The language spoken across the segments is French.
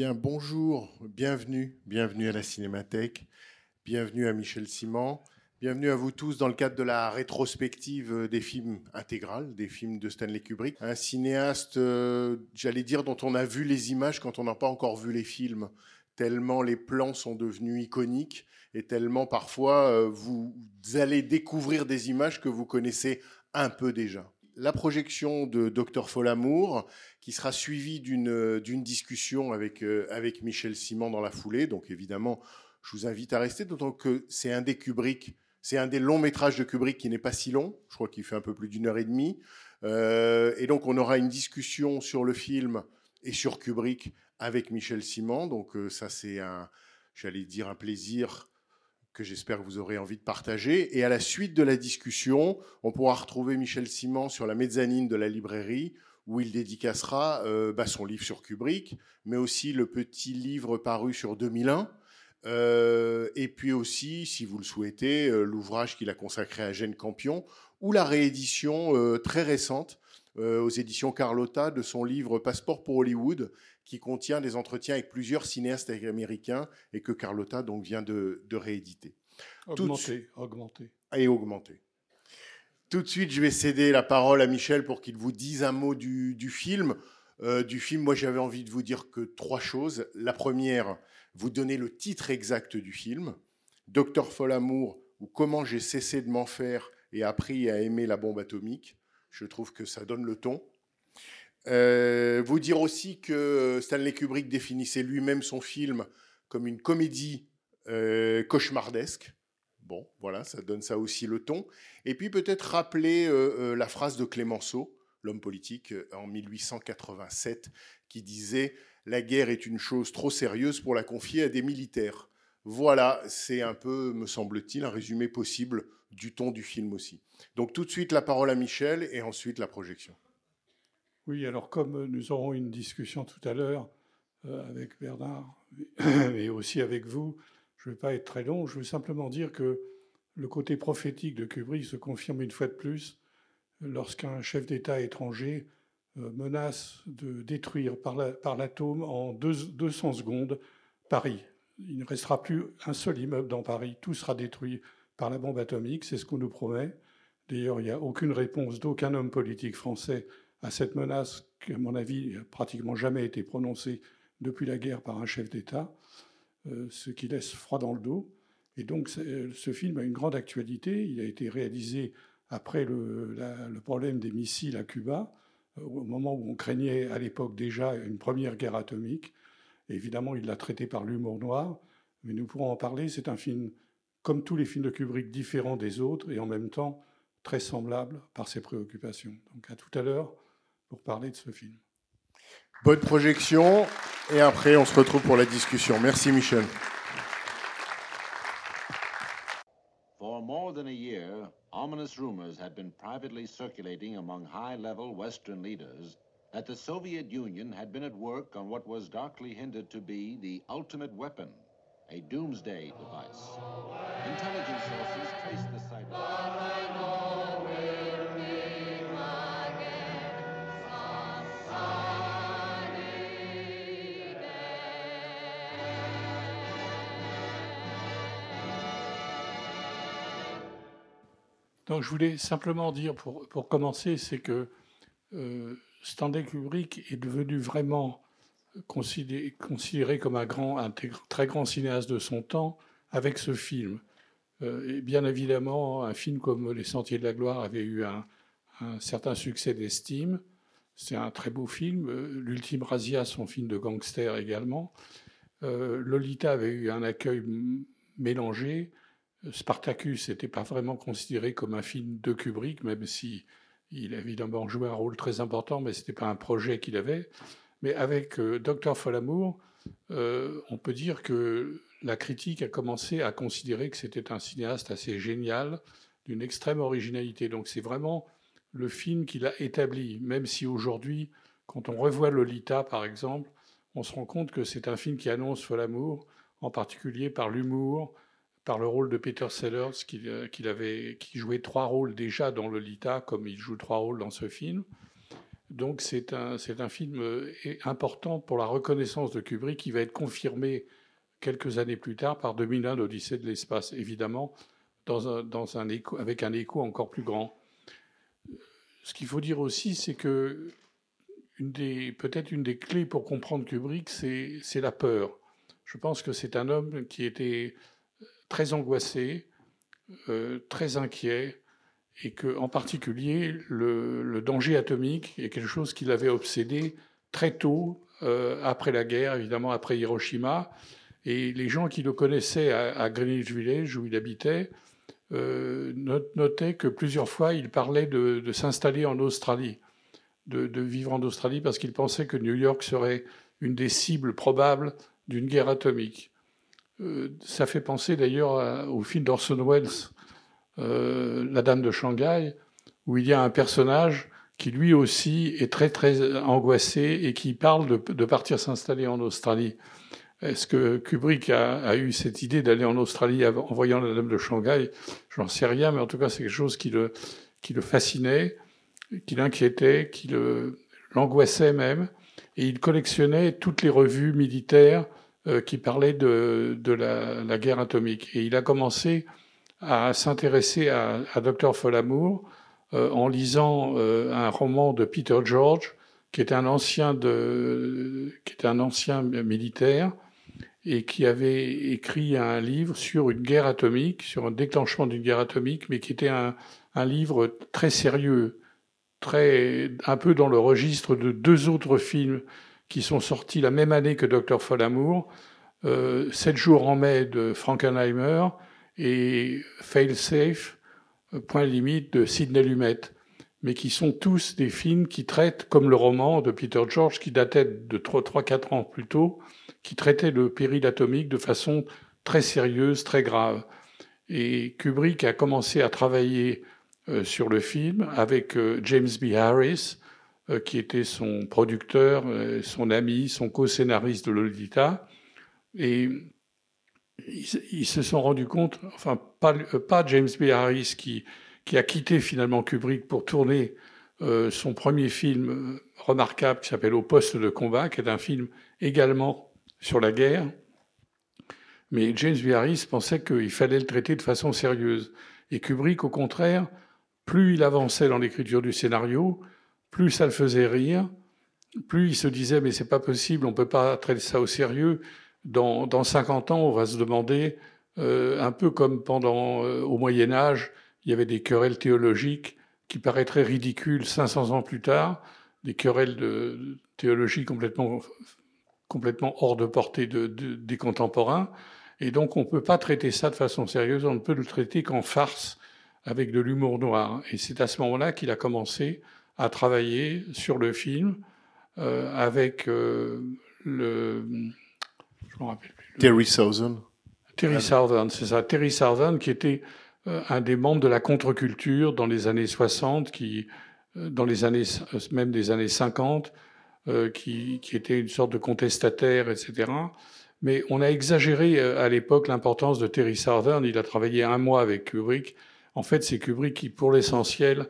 Bien, bonjour, bienvenue, bienvenue à la Cinémathèque, bienvenue à Michel Simon, bienvenue à vous tous dans le cadre de la rétrospective des films intégrales, des films de Stanley Kubrick. Un cinéaste, euh, j'allais dire, dont on a vu les images quand on n'a pas encore vu les films, tellement les plans sont devenus iconiques et tellement parfois euh, vous allez découvrir des images que vous connaissez un peu déjà. La projection de Dr Folamour, qui sera suivie d'une d'une discussion avec, euh, avec Michel Simon dans la foulée. Donc évidemment, je vous invite à rester, d'autant que c'est un des Kubrick, c'est un des longs métrages de Kubrick qui n'est pas si long. Je crois qu'il fait un peu plus d'une heure et demie. Euh, et donc on aura une discussion sur le film et sur Kubrick avec Michel Simon. Donc euh, ça c'est un, j'allais dire un plaisir que j'espère que vous aurez envie de partager. Et à la suite de la discussion, on pourra retrouver Michel Simon sur la mezzanine de la librairie où il dédicacera euh, bah, son livre sur Kubrick, mais aussi le petit livre paru sur 2001. Euh, et puis aussi, si vous le souhaitez, euh, l'ouvrage qu'il a consacré à Gênes Campion, ou la réédition très récente aux éditions Carlotta de son livre Passeport pour Hollywood, qui contient des entretiens avec plusieurs cinéastes américains et que Carlotta donc vient de, de rééditer. Augmenté, augmenté. et augmenter. Tout de suite, je vais céder la parole à Michel pour qu'il vous dise un mot du, du film. Euh, du film, moi, j'avais envie de vous dire que trois choses. La première, vous donner le titre exact du film, Docteur Folamour ou Comment j'ai cessé de m'en faire et appris à aimer la bombe atomique. Je trouve que ça donne le ton. Euh, vous dire aussi que Stanley Kubrick définissait lui-même son film comme une comédie euh, cauchemardesque. Bon, voilà, ça donne ça aussi le ton. Et puis peut-être rappeler euh, euh, la phrase de Clémenceau, l'homme politique, euh, en 1887, qui disait La guerre est une chose trop sérieuse pour la confier à des militaires. Voilà, c'est un peu, me semble-t-il, un résumé possible du ton du film aussi. Donc tout de suite la parole à Michel et ensuite la projection. Oui, alors comme nous aurons une discussion tout à l'heure euh, avec Bernard et aussi avec vous, je ne vais pas être très long, je veux simplement dire que le côté prophétique de Kubrick se confirme une fois de plus lorsqu'un chef d'État étranger euh, menace de détruire par la- par l'atome en deux- 200 secondes Paris. Il ne restera plus un seul immeuble dans Paris, tout sera détruit par la bombe atomique, c'est ce qu'on nous promet. D'ailleurs, il n'y a aucune réponse d'aucun homme politique français à cette menace qui, à mon avis, n'a pratiquement jamais été prononcée depuis la guerre par un chef d'État, euh, ce qui laisse froid dans le dos. Et donc, ce film a une grande actualité. Il a été réalisé après le, problème des missiles à Cuba, euh, au moment où on craignait à l'époque déjà une première guerre atomique. Évidemment, il l'a traité par l'humour noir, mais nous pourrons en parler. C'est un film, comme tous les films de Kubrick, différent des autres et en même temps très semblable par ses préoccupations. Donc à tout à l'heure pour parler de ce film. Bonne projection et après on se retrouve pour la discussion. Merci Michel. For more than a year, ominous rumors had been privately circulating among high level Western leaders that the Soviet Union had been at work on what was darkly hinted to be the ultimate weapon, a doomsday device. Intelligence sources traced the site. Donc je voulais simplement dire, pour, pour commencer, c'est que euh, Stanley Kubrick est devenu vraiment considéré, considéré comme un, grand, très- grand cinéaste de son temps avec ce film. Euh, et bien évidemment, un film comme Les Sentiers de la Gloire avait eu un, certain succès d'estime. C'est un très beau film. Euh, L'Ultime Razia, son film de gangster également. Lolita avait eu un accueil mélangé. Spartacus n'était pas vraiment considéré comme un film de Kubrick, même si Il a évidemment joué un rôle très important, mais ce n'était pas un projet qu'il avait. Mais avec euh, Docteur Folamour, euh, on peut dire que la critique a commencé à considérer que c'était un cinéaste assez génial, d'une extrême originalité. Donc c'est vraiment le film qu'il a établi, même si aujourd'hui, quand on revoit Lolita, par exemple, on se rend compte que c'est un film qui annonce Folamour, en particulier par l'humour, par le rôle de Peter Sellers, qui, euh, jouait trois rôles déjà dans Lolita, comme il joue trois rôles dans ce film. Donc c'est un, un film euh, important pour la reconnaissance de Kubrick qui va être confirmé quelques années plus tard par 2001, l'Odyssée de l'espace, évidemment, dans un, avec un écho encore plus grand. Ce qu'il faut dire aussi, c'est que peut-être une des clés pour comprendre Kubrick, c'est la peur. Je pense que c'est un homme qui était très angoissé, euh, très inquiet, et que, en particulier, le, danger atomique est quelque chose qui l'avait obsédé très tôt, euh, après la guerre, évidemment après Hiroshima. Et les gens qui le connaissaient à, Greenwich Village, où il habitait, euh, notaient que plusieurs fois, il parlait de, s'installer en Australie, de, de, vivre en Australie, parce qu'il pensait que New York serait une des cibles probables d'une guerre atomique. Euh, ça fait penser d'ailleurs au film d'Orson Welles, euh, La Dame de Shanghai, où il y a un personnage qui lui aussi est très très angoissé et qui parle de, partir s'installer en Australie. Est-ce que Kubrick a, eu cette idée d'aller en Australie en voyant la Dame de Shanghai? J'en sais rien, mais en tout cas c'est quelque chose qui le, qui le fascinait, qui l'inquiétait, qui l'angoissait même. Et il collectionnait toutes les revues militaires euh, qui parlait de, la, guerre atomique. Et il a commencé à s'intéresser à, à Dr. Folamour euh, en lisant euh, un roman de Peter George, qui était un ancien, qui était un ancien militaire et qui avait écrit un livre sur une guerre atomique, sur un déclenchement d'une guerre atomique, mais qui était un, un livre très sérieux, très un peu dans le registre de deux autres films qui sont sortis la même année que Dr. Folamour, euh, 7 jours en mai de Frankenheimer et Fail Safe, euh, point limite de Sidney Lumet, mais qui sont tous des films qui traitent, comme le roman de Peter George, qui datait de 3-4 ans plus tôt, qui traitait le péril atomique de façon très sérieuse, très grave. Et Kubrick a commencé à travailler euh, sur le film avec euh, James B. Harris, qui était son producteur, euh, son ami, son co-scénariste de Lolita. Et ils, se sont rendus compte, enfin, pas, euh, pas James B. Harris qui, qui a quitté finalement Kubrick pour tourner son premier film remarquable qui s'appelle Au poste de combat, qui est un film également sur la guerre. Mais James B. Harris pensait qu'il fallait le traiter de façon sérieuse. Et Kubrick, au contraire, plus il avançait dans l'écriture du scénario, plus ça le faisait rire, plus il se disait mais c'est pas possible, on peut pas traiter ça au sérieux. Dans, dans 50 ans, on va se demander, euh, un peu comme pendant euh, au Moyen Âge, il y avait des querelles théologiques qui paraîtraient ridicules 500 ans plus tard, des querelles de, théologie complètement, complètement hors de portée de, des contemporains. Et donc on ne peut pas traiter ça de façon sérieuse, on ne peut le traiter qu'en farce avec de l'humour noir. Et c'est à ce moment-là qu'il a commencé à travailler sur le film euh, avec euh, le. Je me rappelle plus. Terry Southern. Terry Southern, c'est ça. Terry Southern, qui était euh, un des membres de la contre-culture dans les années 60, qui, dans les années, même des années 50, qui, qui était une sorte de contestataire, etc. Mais on a exagéré à l'époque l'importance de Terry Southern. Il a travaillé un mois avec Kubrick. En fait, c'est Kubrick qui, pour l'essentiel,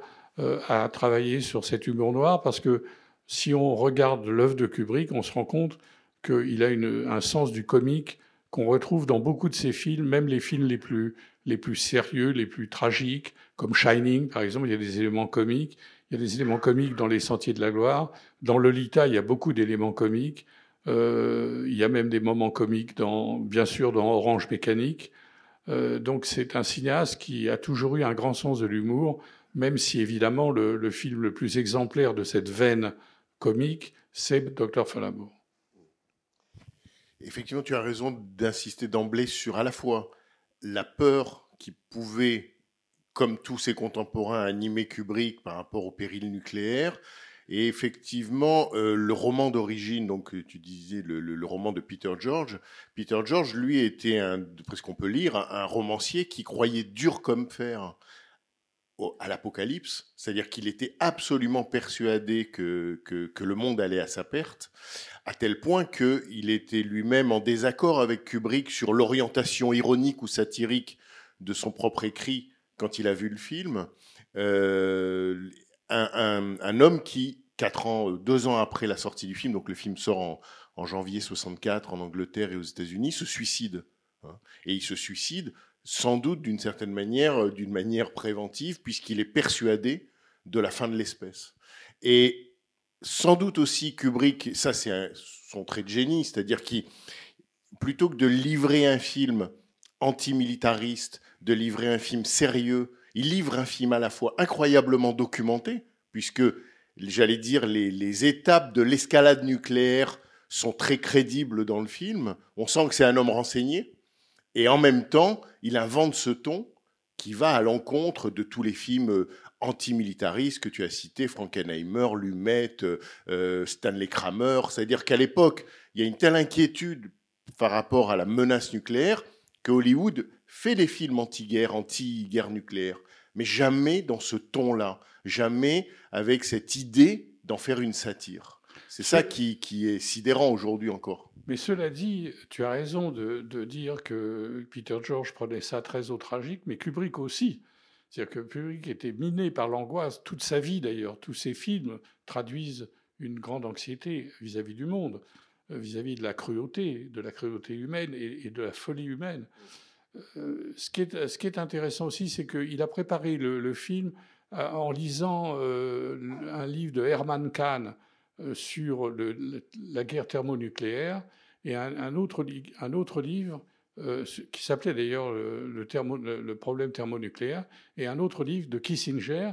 à travailler sur cet humour noir parce que si on regarde l'œuvre de Kubrick, on se rend compte qu'il a un sens du comique qu'on retrouve dans beaucoup de ses films, même les films les plus, les plus sérieux, les plus tragiques, comme Shining, par exemple, il y a des éléments comiques. Il y a des éléments comiques dans Les Sentiers de la Gloire. Dans Lolita, il y a beaucoup d'éléments comiques. Euh, il y a même des moments comiques, bien sûr, dans Orange Mécanique. Euh, donc c'est un cinéaste qui a toujours eu un grand sens de l'humour, même si évidemment le, film le plus exemplaire de cette veine comique, c'est Docteur Falamour. Effectivement, tu as raison d'insister d'emblée sur à la fois la peur qui pouvait comme tous ses contemporains, animé Kubrick par rapport au péril nucléaire. Et effectivement, euh, le roman d'origine, donc tu disais le, roman de Peter George, Peter George, lui, était, un, d'après ce qu'on peut lire, un, romancier qui croyait dur comme fer à l'apocalypse, c'est-à-dire qu'il était absolument persuadé que, que, le monde allait à sa perte, à tel point qu'il était lui-même en désaccord avec Kubrick sur l'orientation ironique ou satirique de son propre écrit quand il a vu le film. Euh, un, homme qui, quatre ans, deux ans après la sortie du film, donc le film sort en, en janvier 64 en Angleterre et aux États-Unis, se suicide. Hein, et il se suicide sans doute d'une certaine manière, d'une manière préventive, puisqu'il est persuadé de la fin de l'espèce. Et sans doute aussi Kubrick, ça c'est son trait de génie, c'est-à-dire qu'il, plutôt que de livrer un film antimilitariste, de livrer un film sérieux, il livre un film à la fois incroyablement documenté, puisque, j'allais dire, les, les, étapes de l'escalade nucléaire sont très crédibles dans le film. On sent que c'est un homme renseigné. Et en même temps, il invente ce ton qui va à l'encontre de tous les films antimilitaristes que tu as cités, Frankenheimer, Lumet, euh, Stanley Kramer. C'est-à-dire qu'à l'époque, il y a une telle inquiétude par rapport à la menace nucléaire que Hollywood fait des films anti-guerre, anti-guerre nucléaire, mais jamais dans ce ton-là, jamais avec cette idée d'en faire une satire. C'est ça qui, qui, est sidérant aujourd'hui encore. Mais cela dit, tu as raison de, de, dire que Peter George prenait ça très au tragique, mais Kubrick aussi. C'est-à-dire que Kubrick était miné par l'angoisse toute sa vie d'ailleurs. Tous ses films traduisent une grande anxiété vis-à-vis -vis du monde, vis-à-vis -vis de la cruauté, de la cruauté humaine et, et de la folie humaine. Euh, ce, qui est, ce, qui est, intéressant aussi, c'est qu'il a préparé le, le, film en lisant euh, un livre de Herman Kahn euh, sur le, le, la guerre thermonucléaire et un, autre, un autre, livre euh, qui s'appelait d'ailleurs le, thermo, le, problème thermonucléaire et un autre livre de Kissinger,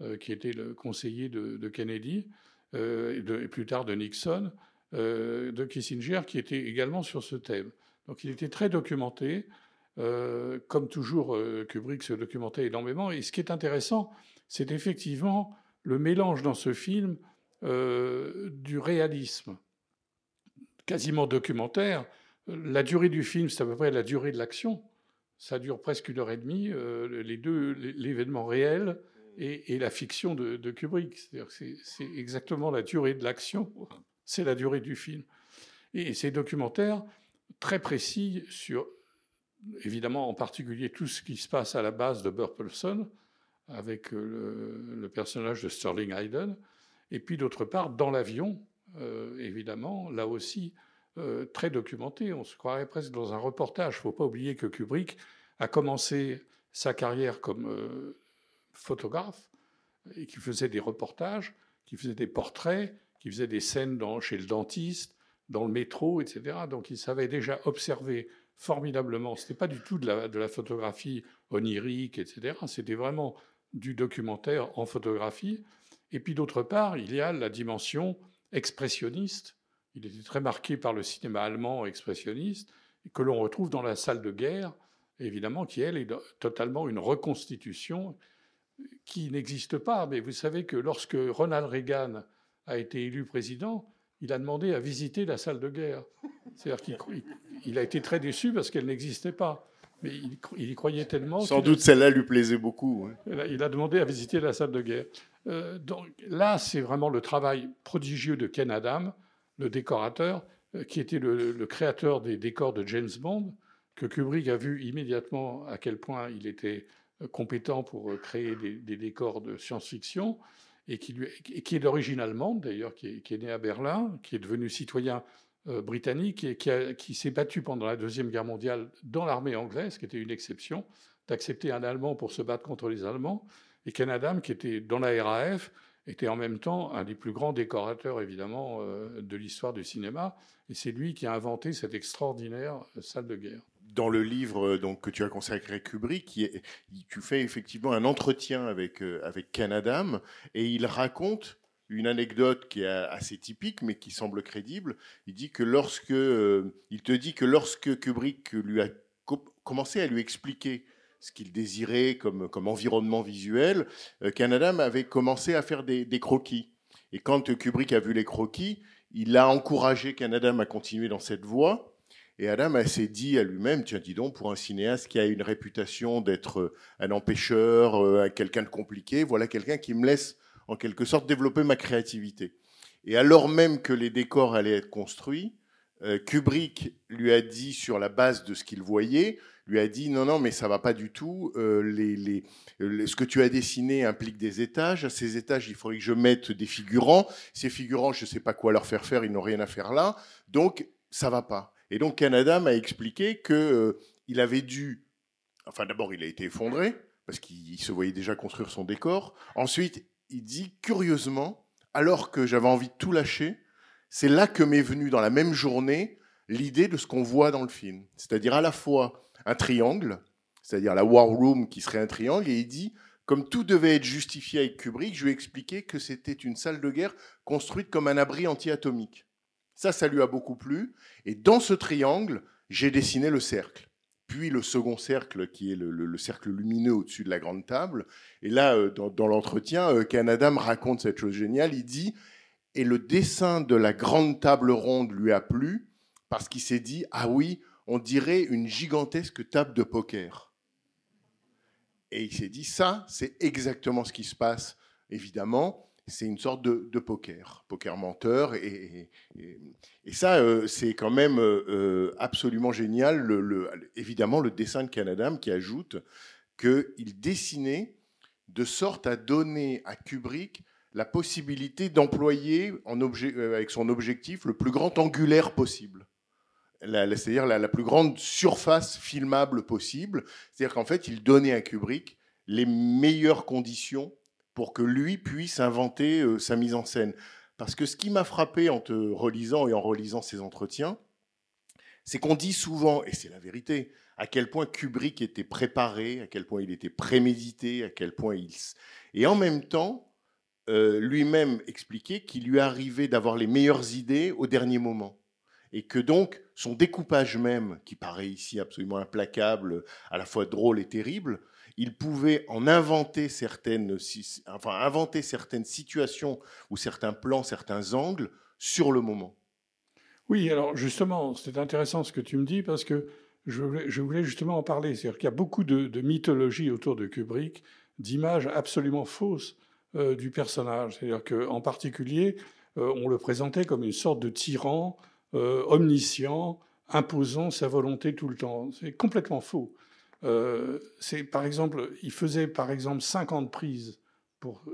euh, qui était le conseiller de, Kennedy et, plus tard de Nixon, de Kissinger, qui était également sur ce thème. Donc il était très documenté. Euh, comme toujours, euh, Kubrick se documentait énormément. Et ce qui est intéressant, c'est effectivement le mélange dans ce film euh, du réalisme quasiment documentaire. La durée du film, c'est à peu près la durée de l'action. Ça dure presque une heure et demie, les deux, l'événement réel et, et, la fiction de, Kubrick. C'est exactement la durée de l'action, c'est la durée du film. Et c'est documentaire très précis sur évidemment en particulier tout ce qui se passe à la base de Burpelson, avec le, le personnage de Sterling Hayden, et puis d'autre part dans l'avion, euh, évidemment, là aussi euh, très documenté. On se croirait presque dans un reportage. Il ne faut pas oublier que Kubrick a commencé sa carrière comme euh, photographe et qui faisait des reportages, qui faisait des portraits, qui faisait des scènes chez le dentiste, dans le métro, etc. Donc il savait déjà observer formidablement. Ce n'était pas du tout de la, photographie onirique, etc. C'était vraiment du documentaire en photographie. Et puis d'autre part, il y a la dimension expressionniste. Il était très marqué par le cinéma allemand expressionniste, que l'on retrouve dans la salle de guerre, évidemment, qui, elle, est totalement une reconstitution qui n'existe pas. Mais vous savez que lorsque Ronald Reagan a été élu président, il a demandé à visiter la salle de guerre. C'est-à-dire qu'il il a été très déçu parce qu'elle n'existait pas. Mais il, y croyait tellement. Sans doute celle-là lui plaisait beaucoup. Hein. Il a demandé à visiter la salle de guerre. Euh, donc là, c'est vraiment le travail prodigieux de Ken Adam, le décorateur, euh, qui était le, créateur des décors de James Bond, que Kubrick a vu immédiatement à quel point il était euh, compétent pour créer des, décors de science-fiction et qui, est d'origine allemande d'ailleurs, qui, est né à Berlin, qui est devenu citoyen britannique et qui, qui s'est battu pendant la Deuxième Guerre mondiale dans l'armée anglaise, qui était une exception, d'accepter un Allemand pour se battre contre les Allemands. Et Ken Adam, qui était dans la RAF, était en même temps un des plus grands décorateurs, évidemment, euh, de l'histoire du cinéma. Et c'est lui qui a inventé cette extraordinaire salle de guerre dans le livre donc, que tu as consacré à Kubrick, tu fais effectivement un entretien avec, euh, avec Ken Adam et il raconte une anecdote qui est assez typique mais qui semble crédible. Il dit que lorsque, euh, il te dit que lorsque Kubrick lui a co commencé à lui expliquer ce qu'il désirait comme, environnement visuel, euh, Canadam avait commencé à faire des, des croquis. Et quand Kubrick a vu les croquis, il a encouragé Canadam à continuer dans cette voie. Et Adam s'est dit à lui-même, tiens, dis donc, pour un cinéaste qui a une réputation d'être un empêcheur, euh, quelqu'un de compliqué, voilà quelqu'un qui me laisse en quelque sorte développer ma créativité. Et alors même que les décors allaient être construits, euh, Kubrick lui a dit, sur la base de ce qu'il voyait, lui a dit non, non, mais ça va pas du tout. Euh, les, ce que tu as dessiné implique des étages. À ces étages, il faudrait que je mette des figurants. Ces figurants, je ne sais pas quoi leur faire faire, ils n'ont rien à faire là. Donc, ça va pas. Et donc, Canada m'a expliqué qu'il euh, il avait dû. Enfin, d'abord, il a été effondré, parce qu'il se voyait déjà construire son décor. Ensuite, il dit curieusement, alors que j'avais envie de tout lâcher, c'est là que m'est venue dans la même journée l'idée de ce qu'on voit dans le film. C'est-à-dire à la fois un triangle, c'est-à-dire la War Room qui serait un triangle, et il dit, comme tout devait être justifié avec Kubrick, je lui ai expliqué que c'était une salle de guerre construite comme un abri anti-atomique. Ça, ça lui a beaucoup plu. Et dans ce triangle, j'ai dessiné le cercle. Puis le second cercle, qui est le, cercle lumineux au-dessus de la grande table. Et là, euh, dans, l'entretien, euh, Canada me raconte cette chose géniale. Il dit, et le dessin de la grande table ronde lui a plu, parce qu'il s'est dit, ah oui, on dirait une gigantesque table de poker. Et il s'est dit, ça, c'est exactement ce qui se passe, évidemment c'est une sorte de, poker, poker menteur. Et, ça, euh, c'est quand même euh, euh, absolument génial. Évidemment, le dessin de Canadam qui ajoute qu'il dessinait de sorte à donner à Kubrick la possibilité d'employer avec son objectif le plus grand angulaire possible. C'est-à-dire la, la plus grande surface filmable possible. C'est-à-dire qu'en fait, il donnait à Kubrick les meilleures conditions pour que lui puisse inventer euh, sa mise en scène. Parce que ce qui m'a frappé en te relisant et en relisant ces entretiens, c'est qu'on dit souvent, et c'est la vérité, à quel point Kubrick était préparé, à quel point il était prémédité, à quel point il... Et en même temps, euh, lui-même expliquait qu'il lui arrivait d'avoir les meilleures idées au dernier moment. Et que donc, son découpage même, qui paraît ici absolument implacable, à la fois drôle et terrible, il pouvait en inventer certaines, enfin, inventer certaines situations ou certains plans, certains angles sur le moment. Oui, alors justement, c'est intéressant ce que tu me dis parce que je voulais, justement en parler. C'est-à-dire qu'il y a beaucoup de, mythologie autour de Kubrick, d'images absolument fausses euh, du personnage. C'est-à-dire qu'en particulier, euh, on le présentait comme une sorte de tyran euh, omniscient, imposant sa volonté tout le temps. C'est complètement faux. Euh, c'est par exemple, il faisait par exemple 50 prises pour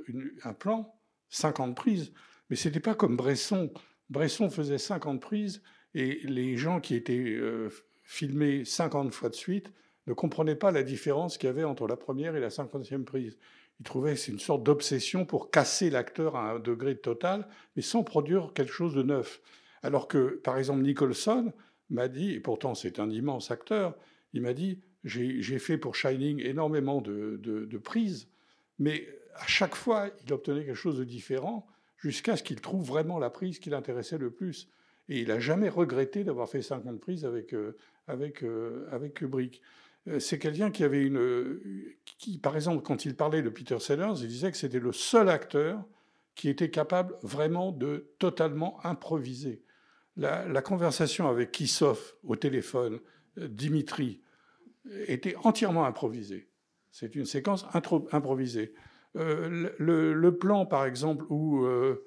un plan, 50 prises, mais c'était pas comme Bresson. Bresson faisait 50 prises et les gens qui étaient euh, filmés 50 fois de suite ne comprenaient pas la différence qu'il y avait entre la première et la cinquantième prise. Ils trouvaient que c'est une sorte d'obsession pour casser l'acteur à un degré total, mais sans produire quelque chose de neuf. Alors que, par exemple, Nicholson m'a dit, et pourtant c'est un immense acteur, il m'a dit j'ai fait pour Shining énormément de, prises, mais à chaque fois, il obtenait quelque chose de différent jusqu'à ce qu'il trouve vraiment la prise qui l'intéressait le plus. Et il n'a jamais regretté d'avoir fait 50 prises avec, euh, euh, avec Kubrick. Euh, c'est quelqu'un qui avait une. Qui, par exemple, quand il parlait de Peter Sellers, il disait que c'était le seul acteur qui était capable vraiment de totalement improviser. La, la conversation avec Kissoff au téléphone, Dimitri, était entièrement improvisé. C'est une séquence improvisée. Euh, le, plan, par exemple, où euh,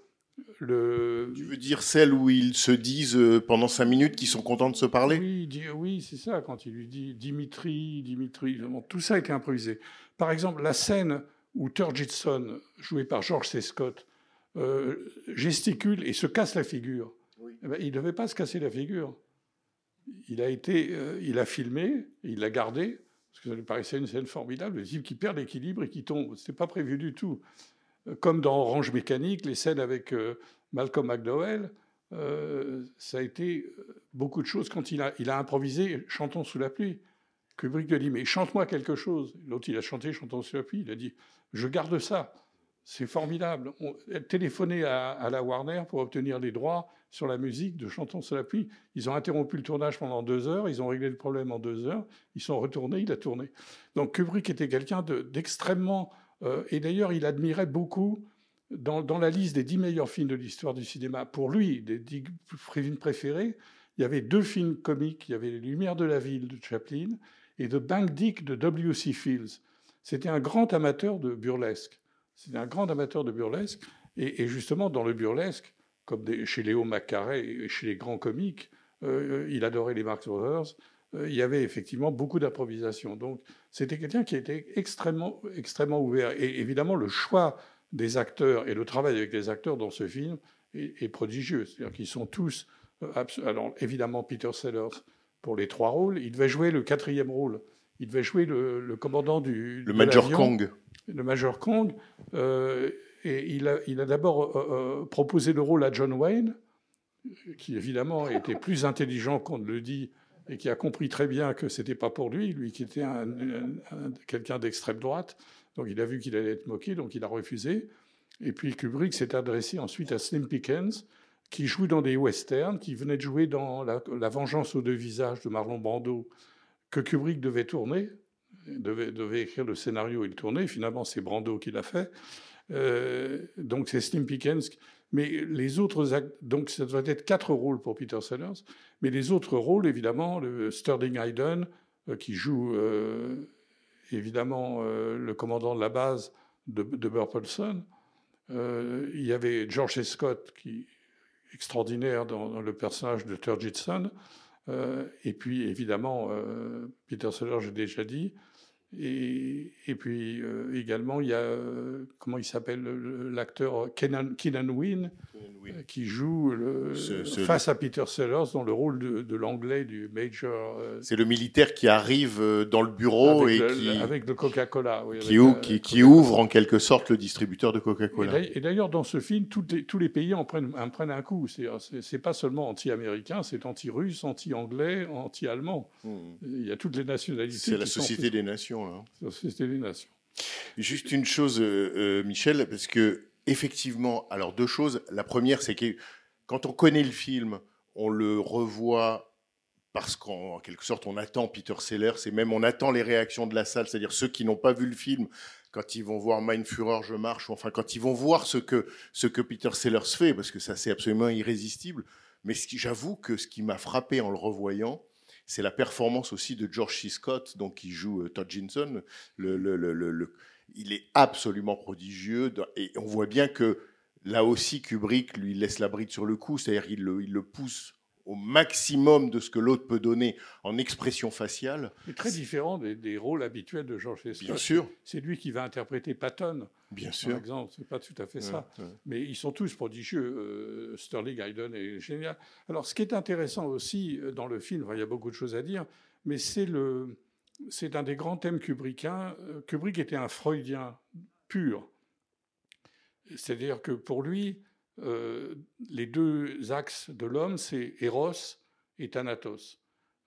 le... Tu veux dire celle où ils se disent euh, pendant cinq minutes qu'ils sont contents de se parler? Oui, oui c'est ça, quand il lui dit Dimitri, Dimitri, tout ça été improvisé. Par exemple, la scène où Turgidson, joué par George C. Scott, gesticule et se casse la figure. Eh ben, il ne devait pas se casser la figure il a été, euh, il a filmé, il l'a gardé, parce que ça lui paraissait une scène formidable, le type qui perd l'équilibre et qui tombe. C'était pas prévu du tout. Euh, comme dans Orange Mécanique, les scènes avec euh, Malcolm McDowell, ça a été beaucoup de choses. Quand il a, il a improvisé Chantons sous la pluie, Kubrick lui a dit Mais chante-moi quelque chose. L'autre, il a chanté Chantons sous la pluie. Il a dit Je garde ça. C'est formidable. On, téléphoner à, la Warner pour obtenir les droits sur la musique de Chantons sous la pluie. Ils ont interrompu le tournage pendant deux heures, ils ont réglé le problème en deux heures, ils sont retournés, il a tourné. Donc Kubrick était quelqu'un d'extrêmement... Euh, et d'ailleurs, il admirait beaucoup, dans, dans, la liste des dix meilleurs films de l'histoire du cinéma, pour lui, des dix films préférés, il y avait deux films comiques. Il y avait Les Lumières de la ville de Chaplin et The Bank Dick de W.C. Fields. C'était un grand amateur de burlesque. C'était un grand amateur de burlesque. Et, justement, dans le burlesque, comme chez Léo Macaré et chez les grands comiques, euh, il adorait les Marx Brothers. Euh, il y avait effectivement beaucoup d'improvisation. Donc, c'était quelqu'un qui était extrêmement, extrêmement ouvert. Et évidemment, le choix des acteurs et le travail avec les acteurs dans ce film est prodigieux. C'est-à-dire qu'ils sont tous alors évidemment Peter Sellers pour les trois rôles. Il devait jouer le quatrième rôle. Il devait jouer le, commandant du. Le Major Kong. Le Major Kong. Euh, et il a, il a d'abord euh, euh, proposé le rôle à John Wayne, qui évidemment était plus intelligent qu'on ne le dit et qui a compris très bien que c'était pas pour lui, lui qui était un, quelqu'un d'extrême droite. Donc il a vu qu'il allait être moqué, donc il a refusé. Et puis Kubrick s'est adressé ensuite à Slim Pickens, qui joue dans des westerns, qui venait de jouer dans La, Vengeance aux deux visages de Marlon Brando, que Kubrick devait tourner, devait, écrire le scénario et le tourner. Finalement, c'est Brando qui l'a fait. Euh, donc c'est Slim Pickens. Mais les autres actes, donc ça doit être quatre rôles pour Peter Sellers. Mais les autres rôles, évidemment, le Sterling Hayden, euh, qui joue euh, évidemment le commandant de la base de, de Burpelson. il y avait George Scott qui extraordinaire dans, le personnage de Turgidson. Euh, et puis, évidemment, euh, Peter Sellers, j'ai déjà dit. Et, et puis euh, également, il y a, euh, comment il s'appelle, l'acteur Kenan, Kenan Wynn, euh, qui joue le, face à Peter Sellers dans le rôle de, de l'anglais du Major. C'est le militaire qui arrive dans le bureau avec et le, qui. Avec le Coca-Cola. Oui, qui, ou, qui, qui ouvre en quelque sorte le distributeur de Coca-Cola. Et d'ailleurs, dans ce film, tous les, tous les pays en prennent, en prennent un coup. C'est pas seulement anti-américain, c'est anti-russe, anti-anglais, anti-allemand. Hmm. Il y a toutes les nationalités. C'est la Société des Nations. Société des Nations. Juste une chose, euh, euh, Michel, parce que effectivement, alors deux choses. La première, c'est que quand on connaît le film, on le revoit parce qu'en quelque sorte, on attend Peter Sellers et même on attend les réactions de la salle, c'est-à-dire ceux qui n'ont pas vu le film, quand ils vont voir Mein Führer, je marche, ou enfin quand ils vont voir ce que, ce que Peter Sellers fait, parce que ça c'est absolument irrésistible. Mais j'avoue que ce qui m'a frappé en le revoyant, c'est la performance aussi de George C. Scott, donc qui joue euh, Todd Jinson. Il est absolument prodigieux et on voit bien que là aussi Kubrick lui laisse la bride sur le cou, c'est-à-dire il le pousse au maximum de ce que l'autre peut donner en expression faciale. C'est très différent des, rôles habituels de George Scott. Bien sûr. C'est lui qui va interpréter Patton. Bien sûr. Par exemple, c'est pas tout à fait ça. Mais ils sont tous prodigieux. Euh, Sterling Hayden est génial. Alors, ce qui est intéressant aussi euh, dans le film, il y a beaucoup de choses à dire, mais c'est le, c'est un des grands thèmes kubrickiens. Euh, Kubrick était un freudien pur. C'est-à-dire que pour lui, euh, les deux axes de l'homme, c'est Eros et Thanatos,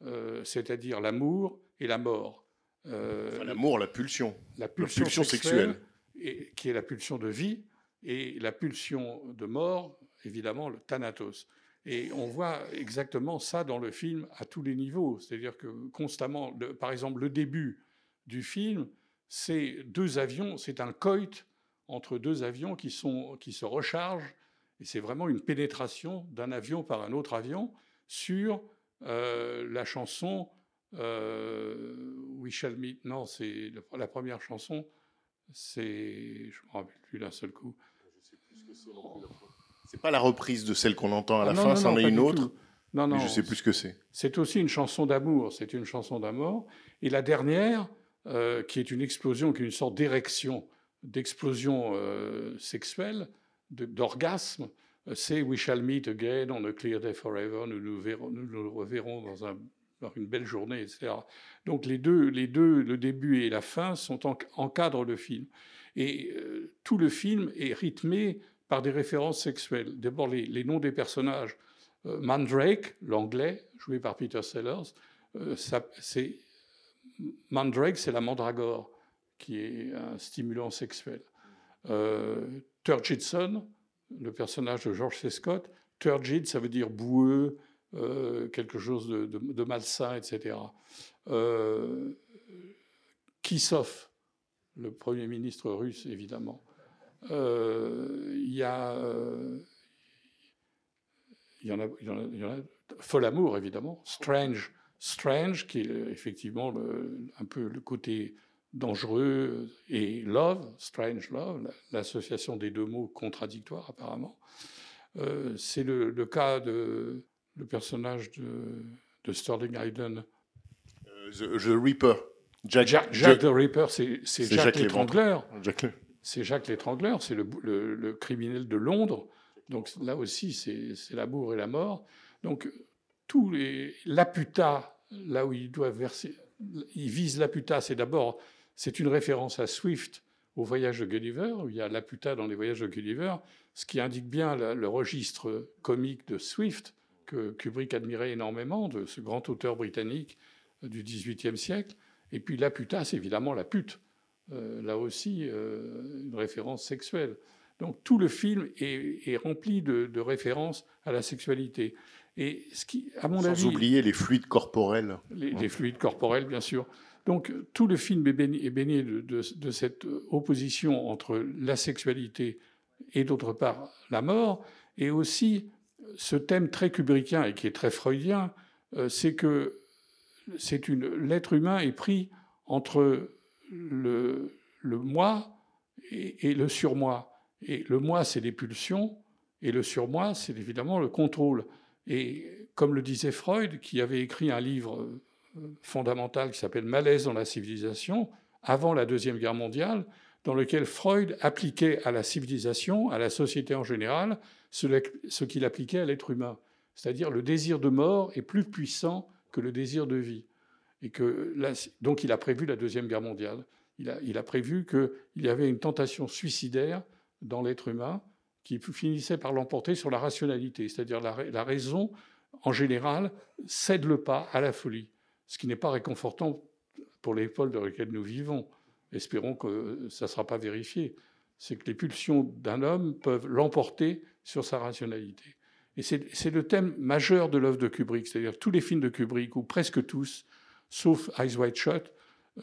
euh, c'est-à-dire l'amour et la mort. Euh, l'amour, la pulsion. La pulsion, sexuelle, Et, qui est la pulsion de vie, et la pulsion de mort, évidemment, le Thanatos. Et on voit exactement ça dans le film à tous les niveaux. C'est-à-dire que constamment, par exemple, le début du film, c'est deux avions, c'est un coït entre deux avions qui, sont, qui se rechargent et c'est vraiment une pénétration d'un avion par un autre avion sur euh, la chanson euh, We Shall Meet. Non, c'est la première chanson. C'est. Je me rappelle plus d'un seul coup. C'est pas la reprise de celle qu'on entend à la ah fin, c'en est une autre. Non, non. je sais plus ce que c'est. C'est aussi une chanson d'amour. C'est une chanson d'amour. Et la dernière, euh, qui est une explosion, qui est une sorte d'érection, d'explosion euh, sexuelle, d'orgasme, c'est We shall meet again on a clear day forever, nous nous, verrons, nous, nous reverrons dans, un, dans, une belle journée, etc. Donc les deux, les deux, le début et la fin, sont en, encadrent le film. Et euh, tout le film est rythmé par des références sexuelles. D'abord les, noms des personnages. Euh, Mandrake, l'anglais, joué par Peter Sellers, euh, c'est Mandrake, c'est la mandragore, qui est un stimulant sexuel. Euh, Turgidson, le personnage de George C. Scott, turgid, ça veut dire boueux, euh, quelque chose de, malsain, etc. Euh, le Premier ministre russe, évidemment. Euh, il y a. il y en a, y en a, Fol amour, évidemment. Strange, Strange, qui est effectivement un peu le côté dangereux, et Love, Strange Love, l'association des deux mots contradictoires apparemment. Euh, c'est le, cas de le personnage de, Sterling Hayden. Euh, the, Reaper. Jack, Jack, the Reaper, c'est Jack, l'étrangleur. C'est Jacques l'étrangleur, c'est le, le, criminel de Londres. Donc là aussi, c'est l'amour et la mort. Donc tous les Laputa, là où ils doivent verser, ils visent Laputa, c'est d'abord c'est une référence à Swift au voyage de Gulliver, où il y a Laputa dans les voyages de Gulliver, ce qui indique bien le, registre comique de Swift, que Kubrick admirait énormément, de ce grand auteur britannique du XVIIIe siècle. Et puis Laputa, c'est évidemment la pute. Euh, là aussi, euh, une référence sexuelle. Donc tout le film est, rempli de, références à la sexualité. Et ce qui, à mon Sans oublier les fluides corporels. les, fluides corporels, bien sûr. Donc tout le film est baigné, de, cette opposition entre la sexualité et d'autre part la mort, et aussi ce thème très kubrickien et qui est très freudien, euh, c'est que l'être humain est pris entre le, moi et, le surmoi. Et le moi, c'est les pulsions, et le surmoi, c'est évidemment le contrôle. Et comme le disait Freud, qui avait écrit un livre fondamental qui s'appelle Malaise dans la civilisation, avant la Deuxième Guerre mondiale, dans lequel Freud appliquait à la civilisation, à la société en général, ce qu'il appliquait à l'être humain. C'est-à-dire le désir de mort est plus puissant que le désir de vie. Et que donc il a prévu la Deuxième Guerre mondiale. Il a, il a prévu qu'il y avait une tentation suicidaire dans l'être humain qui finissait par l'emporter sur la rationalité. C'est-à-dire la, la raison, en général, cède le pas à la folie ce qui n'est pas réconfortant pour l'époque dans laquelle nous vivons. Espérons que ça ne sera pas vérifié. C'est que les pulsions d'un homme peuvent l'emporter sur sa rationalité. Et c'est le thème majeur de l'œuvre de Kubrick, c'est-à-dire tous les films de Kubrick, ou presque tous, sauf Eyes Wide Shut,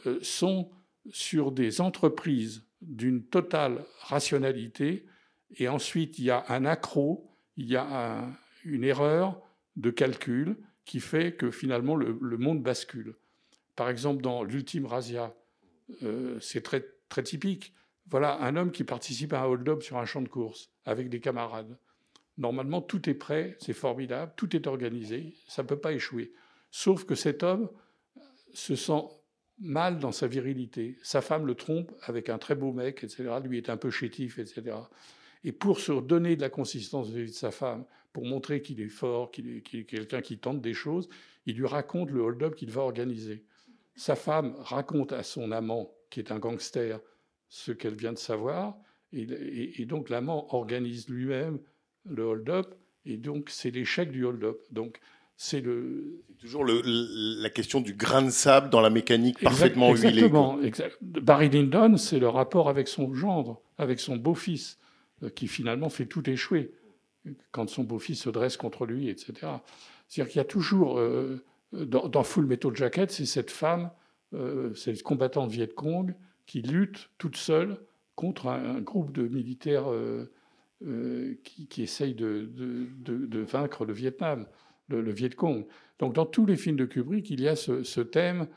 euh, sont sur des entreprises d'une totale rationalité, et ensuite il y a un accro, il y a une erreur de calcul, qui fait que finalement le, monde bascule. Par exemple, dans l'ultime Razia, euh, c'est très, très typique. Voilà un homme qui participe à un hold-up sur un champ de course avec des camarades. Normalement, tout est prêt, c'est formidable, tout est organisé, ça ne peut pas échouer. Sauf que cet homme se sent mal dans sa virilité. Sa femme le trompe avec un très beau mec, etc. Lui est un peu chétif, etc. Et pour se donner de la consistance de sa femme, pour montrer qu'il est fort, qu'il est, quelqu'un qui tente des choses, il lui raconte le hold-up qu'il va organiser. Sa femme raconte à son amant, qui est un gangster, ce qu'elle vient de savoir, et, donc l'amant organise lui-même le hold-up, et donc c'est l'échec du hold-up. Donc c'est le toujours la question du grain de sable dans la mécanique parfaitement huilée. Exactement. Barry Lyndon, c'est le rapport avec son gendre, avec son beau-fils. Euh, qui finalement fait tout échouer quand son beau-fils se dresse contre lui, etc. C'est-à-dire qu'il y a toujours, euh, dans, Full Metal Jacket, c'est cette femme, euh, cette combattante Viet Cong, qui lutte toute seule contre un, groupe de militaires qui, qui, essayent de, vaincre le Vietnam, le, Viet Cong. Donc dans tous les films de Kubrick, il y a ce, thème,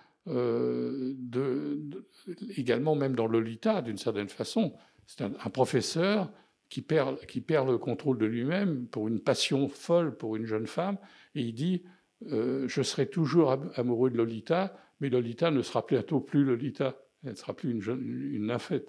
également même dans Lolita, d'une certaine façon. C'est un, professeur qui perd, qui perd le contrôle de lui-même pour une passion folle pour une jeune femme, et il dit euh, Je serai toujours amoureux de Lolita, mais Lolita ne sera bientôt plus Lolita, elle ne sera plus une, jeune, une nymphette.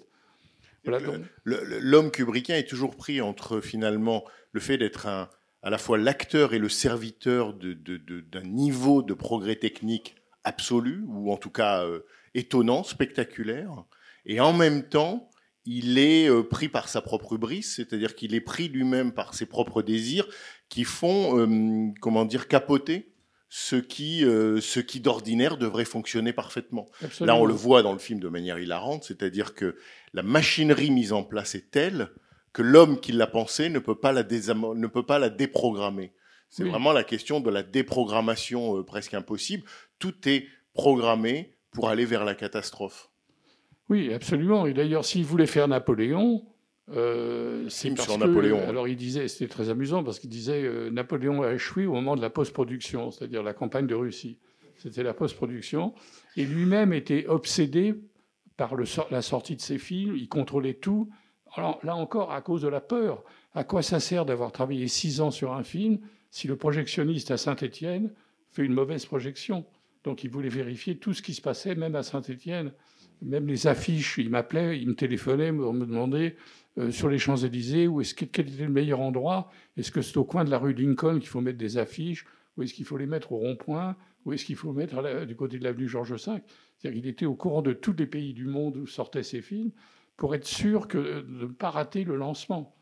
L'homme kubrickien est toujours pris entre finalement le fait d'être à la fois l'acteur et le serviteur d'un niveau de progrès technique absolu, ou en tout cas euh, étonnant, spectaculaire, et en même temps il est euh, pris par sa propre brise, c'est-à-dire qu'il est pris lui-même par ses propres désirs qui font, euh, comment dire, capoter ce qui, euh, ce qui d'ordinaire devrait fonctionner parfaitement. Absolument. Là, on le voit dans le film de manière hilarante, c'est-à-dire que la machinerie mise en place est telle que l'homme qui l'a pensée ne peut pas la, ne peut pas la déprogrammer. C'est Oui. vraiment la question de la déprogrammation euh, presque impossible. Tout est programmé pour aller vers la catastrophe. Oui, absolument. Et d'ailleurs, s'il voulait faire Napoléon, euh, c'est parce sur que- Napoléon. Alors, il disait, c'était très amusant parce qu'il disait euh, Napoléon a échoué au moment de la post-production, c'est-à-dire la campagne de Russie. C'était la post-production. Et lui-même était obsédé par le la sortie de ses films. Il contrôlait tout. Alors, là encore, à cause de la peur. À quoi ça sert d'avoir travaillé six ans sur un film si le projectionniste à Saint-Étienne fait une mauvaise projection? Donc, il voulait vérifier tout ce qui se passait, même à Saint-Étienne même les affiches, il m'appelait, il me téléphonait, on me demandait euh, sur les Champs-Élysées où est-ce que, quel était le meilleur endroit? Est-ce que c'est au coin de la rue Lincoln qu'il faut mettre des affiches? Ou est-ce qu'il faut les mettre au rond-point? Ou est-ce qu'il faut les mettre la- du côté de l'avenue Georges V? C'est-à-dire qu'il était au courant de tous les pays du monde où sortaient ces films pour être sûr que, de ne pas rater le lancement.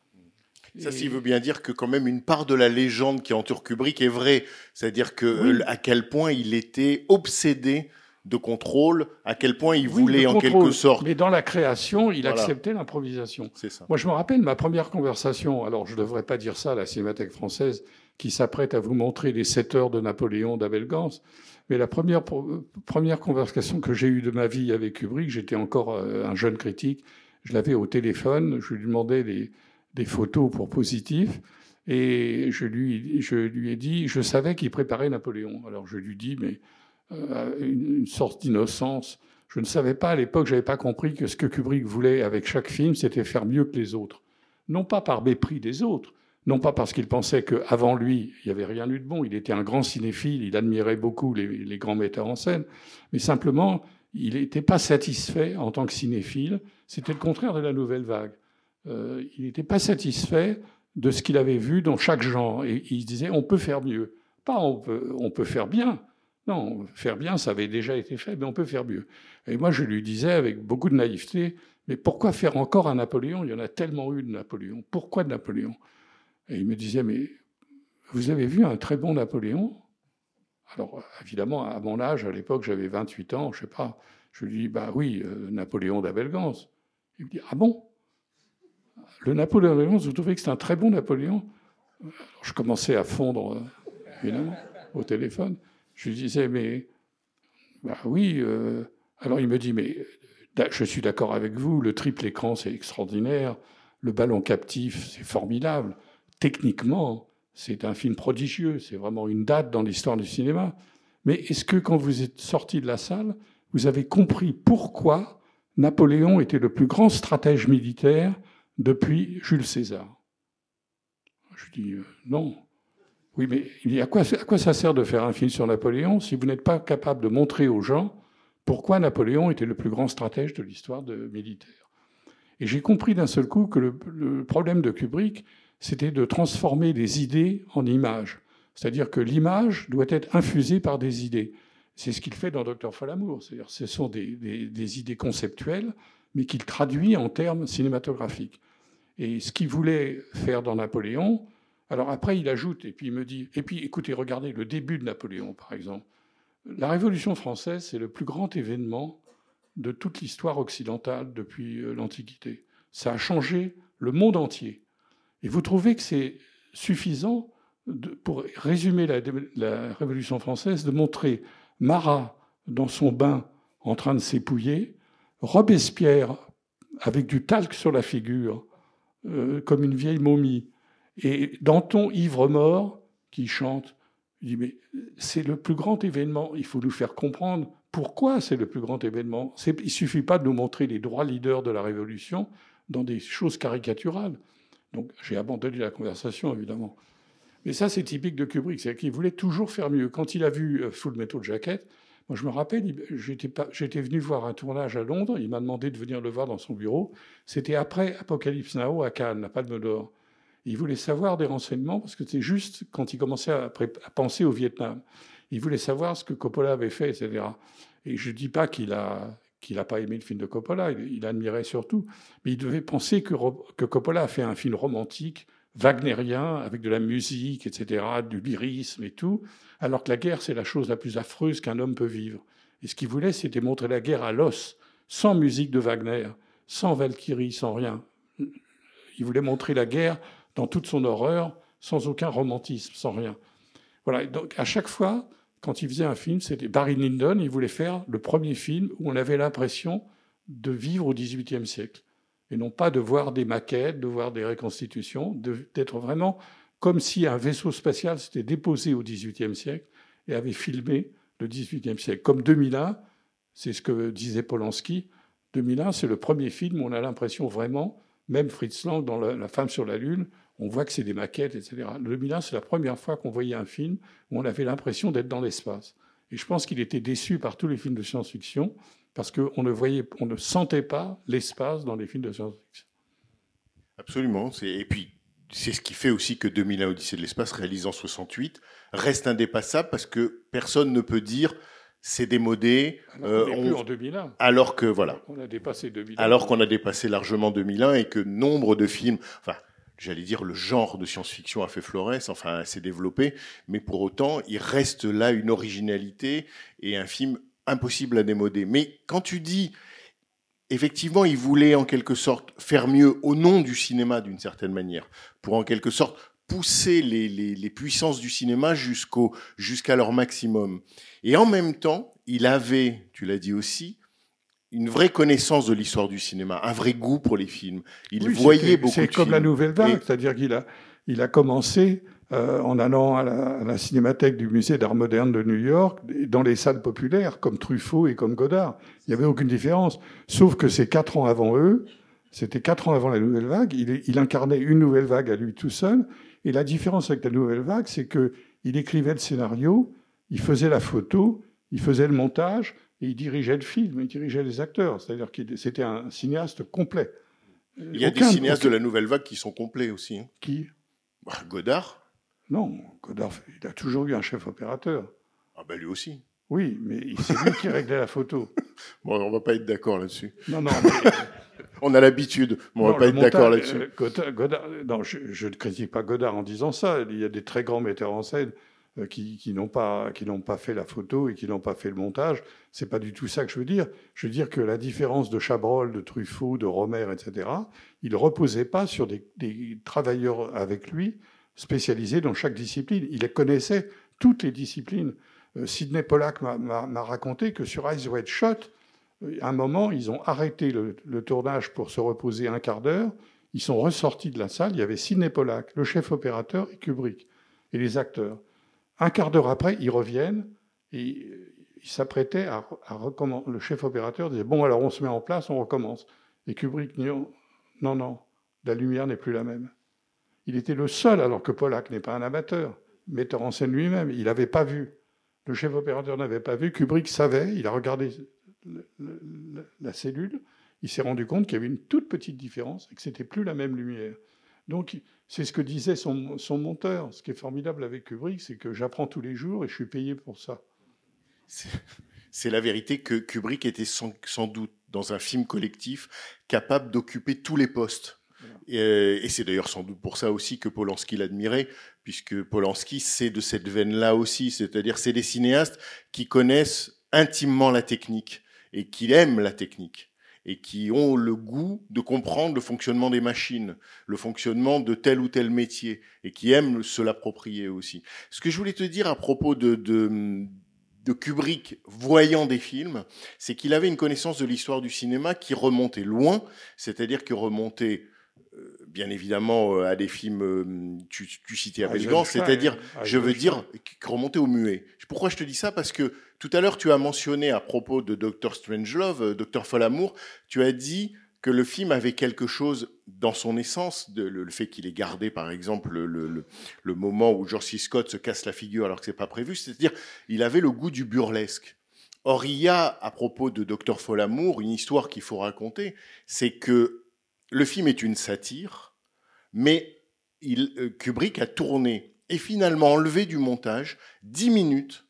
Ça, s'il veut bien dire que quand même une part de la légende qui entoure Kubrick est vraie. C'est-à-dire que Oui. euh, à quel point il était obsédé de contrôle, à quel point il Oui, voulait en quelque sorte. Mais dans la création, il Voilà. acceptait l'improvisation. C'est ça. Moi, je me rappelle ma première conversation. Alors, je ne devrais pas dire ça à la Cinémathèque française, qui s'apprête à vous montrer les sept heures de Napoléon d'Abel Gans. Mais la première, première conversation que j'ai eue de ma vie avec Kubrick, j'étais encore euh, un jeune critique. Je l'avais au téléphone. Je lui demandais des, des photos pour positif. Et je lui, je lui ai dit, je savais qu'il préparait Napoléon. Alors, je lui dis, mais euh, une, sorte d'innocence. Je ne savais pas à l'époque, je n'avais pas compris que ce que Kubrick voulait avec chaque film, c'était faire mieux que les autres. Non pas par mépris des autres, non pas parce qu'il pensait qu'avant lui, il n'y avait rien eu de bon. Il était un grand cinéphile, il admirait beaucoup les, grands metteurs en scène, mais simplement, il n'était pas satisfait en tant que cinéphile. C'était le contraire de la nouvelle vague. Euh, il n'était pas satisfait de ce qu'il avait vu dans chaque genre. Et il disait, on peut faire mieux. Pas on peut, on peut faire bien. Non, faire bien, ça avait déjà été fait, mais on peut faire mieux. Et moi, je lui disais avec beaucoup de naïveté, mais pourquoi faire encore un Napoléon? Il y en a tellement eu de Napoléon. Pourquoi de Napoléon? Et il me disait, mais vous avez vu un très bon Napoléon? Alors, évidemment, à mon âge, à l'époque, j'avais 28 ans, je sais pas. Je lui dis, bah oui, euh, Napoléon d'Abel Gans. Il me dit, ah bon? Le Napoléon d'Abel Gans, vous trouvez que c'est un très bon Napoléon? Alors, je commençais à fondre, euh, évidemment, au téléphone. Je lui disais, mais bah oui. euh, Alors il me dit, mais je suis d'accord avec vous, le triple écran, c'est extraordinaire, le ballon captif, c'est formidable. Techniquement, c'est un film prodigieux, c'est vraiment une date dans l'histoire du cinéma. Mais est-ce que quand vous êtes sorti de la salle, vous avez compris pourquoi Napoléon était le plus grand stratège militaire depuis Jules César? Je dis, euh, non. Oui, mais à quoi, à quoi ça sert de faire un film sur Napoléon si vous n'êtes pas capable de montrer aux gens pourquoi Napoléon était le plus grand stratège de l'histoire militaire Et j'ai compris d'un seul coup que le, problème de Kubrick, c'était de transformer des idées en images. C'est-à-dire que l'image doit être infusée par des idées. C'est ce qu'il fait dans Docteur Folamour. C'est-à-dire ce sont des idées conceptuelles, mais qu'il traduit en termes cinématographiques. Et ce qu'il voulait faire dans Napoléon, alors après, il ajoute, et puis il me dit, et puis écoutez, regardez le début de Napoléon, par exemple. La Révolution française, c'est le plus grand événement de toute l'histoire occidentale depuis euh, l'Antiquité. Ça a changé le monde entier. Et vous trouvez que c'est suffisant, pour résumer la, la, Révolution française, de montrer Marat dans son bain en train de s'épouiller, Robespierre avec du talc sur la figure, euh, comme une vieille momie, et Danton ivre-mort qui chante. Il dit, mais c'est le plus grand événement, il faut nous faire comprendre pourquoi c'est le plus grand événement. Il ne suffit pas de nous montrer les droits leaders de la Révolution dans des choses caricaturales. Donc j'ai abandonné la conversation, évidemment. Mais ça, c'est typique de Kubrick, c'est qu'il voulait toujours faire mieux. Quand il a vu euh, Full Metal Jacket, moi je me rappelle, j'étais venu voir un tournage à Londres, il m'a demandé de venir le voir dans son bureau. C'était après Apocalypse Now à Cannes, la Palme d'Or. Il voulait savoir des renseignements parce que c'est juste quand il commençait à, penser au Vietnam. Il voulait savoir ce que Coppola avait fait, etc. Et je ne dis pas qu'il a qu'il n'a pas aimé le film de Coppola, il, il, admirait surtout, mais il devait penser que, que, Coppola a fait un film romantique wagnérien, avec de la musique, etc., du lyrisme et tout, alors que la guerre, c'est la chose la plus affreuse qu'un homme peut vivre. Et ce qu'il voulait, c'était montrer la guerre à l'os, sans musique de Wagner, sans Valkyrie, sans rien. Il voulait montrer la guerre dans toute son horreur, sans aucun romantisme, sans rien. Voilà. Donc, à chaque fois, quand il faisait un film, c'était Barry Lyndon, il voulait faire le premier film où on avait l'impression de vivre au XVIIIe siècle. Et non pas de voir des maquettes, de voir des reconstitutions, d'être vraiment comme si un vaisseau spatial s'était déposé au XVIIIe siècle et avait filmé le XVIIIe siècle. Comme 2001, c'est ce que disait Polanski, 2001, c'est le premier film où on a l'impression vraiment, même Fritz Lang dans La femme sur la Lune, on voit que c'est des maquettes, etc. Le 2001, c'est la première fois qu'on voyait un film où on avait l'impression d'être dans l'espace. Et je pense qu'il était déçu par tous les films de science-fiction parce qu'on ne voyait, on ne sentait pas l'espace dans les films de science-fiction. Absolument. Et puis, c'est ce qui fait aussi que 2001 Odyssée de l'espace, réalisé en 68, reste indépassable parce que personne ne peut dire c'est démodé. Euh, on, en 2001. Alors que voilà. On a dépassé 2001. Alors qu'on a dépassé largement 2001 et que nombre de films, enfin, j'allais dire le genre de science-fiction a fait florès, enfin, s'est développé, mais pour autant, il reste là une originalité et un film impossible à démoder. Mais quand tu dis effectivement, il voulait en quelque sorte faire mieux au nom du cinéma d'une certaine manière, pour en quelque sorte pousser les, puissances du cinéma jusqu'au jusqu'à leur maximum. Et en même temps, il avait, tu l'as dit aussi, une vraie connaissance de l'histoire du cinéma, un vrai goût pour les films. Il voyait beaucoup de C'est comme la nouvelle vague, c'est-à-dire qu'il a, il a commencé euh, en allant à la, cinémathèque du musée d'art moderne de New York, dans les salles populaires, comme Truffaut et comme Godard. Il n'y avait aucune différence. Sauf que c'est quatre ans avant eux, c'était quatre ans avant la nouvelle vague, il, il incarnait une nouvelle vague à lui tout seul, et la différence avec la nouvelle vague, c'est que il écrivait le scénario, il faisait la photo, il faisait le montage et il dirigeait le film, il dirigeait les acteurs. C'est-à-dire qu'il c'était un cinéaste complet. Il y a des cinéastes de la nouvelle vague qui sont complets aussi. Hein. Qui? Bah, Godard. Non, Godard, il a toujours eu un chef opérateur. Ah ben lui aussi. Oui, mais c'est lui qui réglait la photo. Bon, on va pas être d'accord là-dessus. Non, non. on a l'habitude, mais on va pas être d'accord là-dessus. Euh, Godard, non, je, ne critique pas Godard en disant ça. Il y a des très grands metteurs en scène qui, qui n'ont pas, qui n'ont pas fait la photo et qui n'ont pas fait le montage. C'est pas du tout ça que je veux dire. Je veux dire que la différence de Chabrol, de Truffaut, de Romer, etc., il reposait pas sur des, travailleurs avec lui spécialisés dans chaque discipline. Il connaissait toutes les disciplines. Euh, Sidney Pollack m'a raconté que sur Eyes Wide Shot, à un moment, ils ont arrêté le, tournage pour se reposer un quart d'heure. Ils sont ressortis de la salle. Il y avait Sidney Pollack, le chef opérateur et Kubrick et les acteurs. Un quart d'heure après, ils reviennent et ils s'apprêtaient à, recommencer. Le chef opérateur disait Bon, alors on se met en place, on recommence. Et Kubrick dit Non, non, la lumière n'est plus la même. Il était le seul, alors que Pollack n'est pas un amateur, metteur en scène lui-même. Il n'avait pas vu. Le chef opérateur n'avait pas vu. Kubrick savait, il a regardé la cellule, il s'est rendu compte qu'il y avait une toute petite différence et que c'était plus la même lumière. Donc, c'est ce que disait son, son, monteur. Ce qui est formidable avec Kubrick, c'est que j'apprends tous les jours et je suis payé pour ça. C'est la vérité que Kubrick était sans, sans, doute, dans un film collectif, capable d'occuper tous les postes. Et, et c'est d'ailleurs sans doute pour ça aussi que Polanski l'admirait, puisque Polanski, c'est de cette veine-là aussi. C'est-à-dire, c'est des cinéastes qui connaissent intimement la technique et qui aiment la technique et qui ont le goût de comprendre le fonctionnement des machines, le fonctionnement de tel ou tel métier, et qui aiment se l'approprier aussi. Ce que je voulais te dire à propos de, de, de Kubrick voyant des films, c'est qu'il avait une connaissance de l'histoire du cinéma qui remontait loin, c'est-à-dire qui remontait bien évidemment euh, à des films, euh, tu, tu citais Abel Gans, c'est-à-dire, je veux dire, qui remontait au muet. Pourquoi je te dis ça? Parce que tout à l'heure, tu as mentionné à propos de Dr. Strangelove, Dr. Folamour, tu as dit que le film avait quelque chose dans son essence, de, le, fait qu'il ait gardé, par exemple, le, le, le, moment où George C. Scott se casse la figure alors que c'est pas prévu, c'est-à-dire il avait le goût du burlesque. Or, il y a, à propos de Dr. Folamour, une histoire qu'il faut raconter, c'est que le film est une satire, mais il, euh, Kubrick a tourné et finalement enlevé du montage dix minutes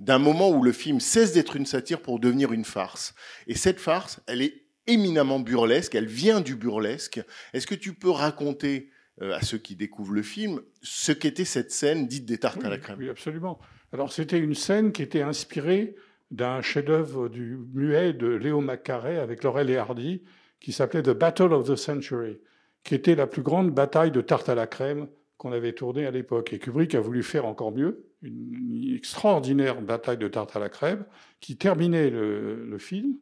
d'un moment où le film cesse d'être une satire pour devenir une farce. Et cette farce, elle est éminemment burlesque, elle vient du burlesque. Est-ce que tu peux raconter euh, à ceux qui découvrent le film ce qu'était cette scène dite des tartes à la crème? Oui, absolument. Alors c'était une scène qui était inspirée d'un chef-d'œuvre du muet de Léo Maccaré avec Laurel et Hardy qui s'appelait The Battle of the Century, qui était la plus grande bataille de tarte à la crème qu'on avait tournée à l'époque. Et Kubrick a voulu faire encore mieux, une extraordinaire bataille de tarte à la crème qui terminait le, film.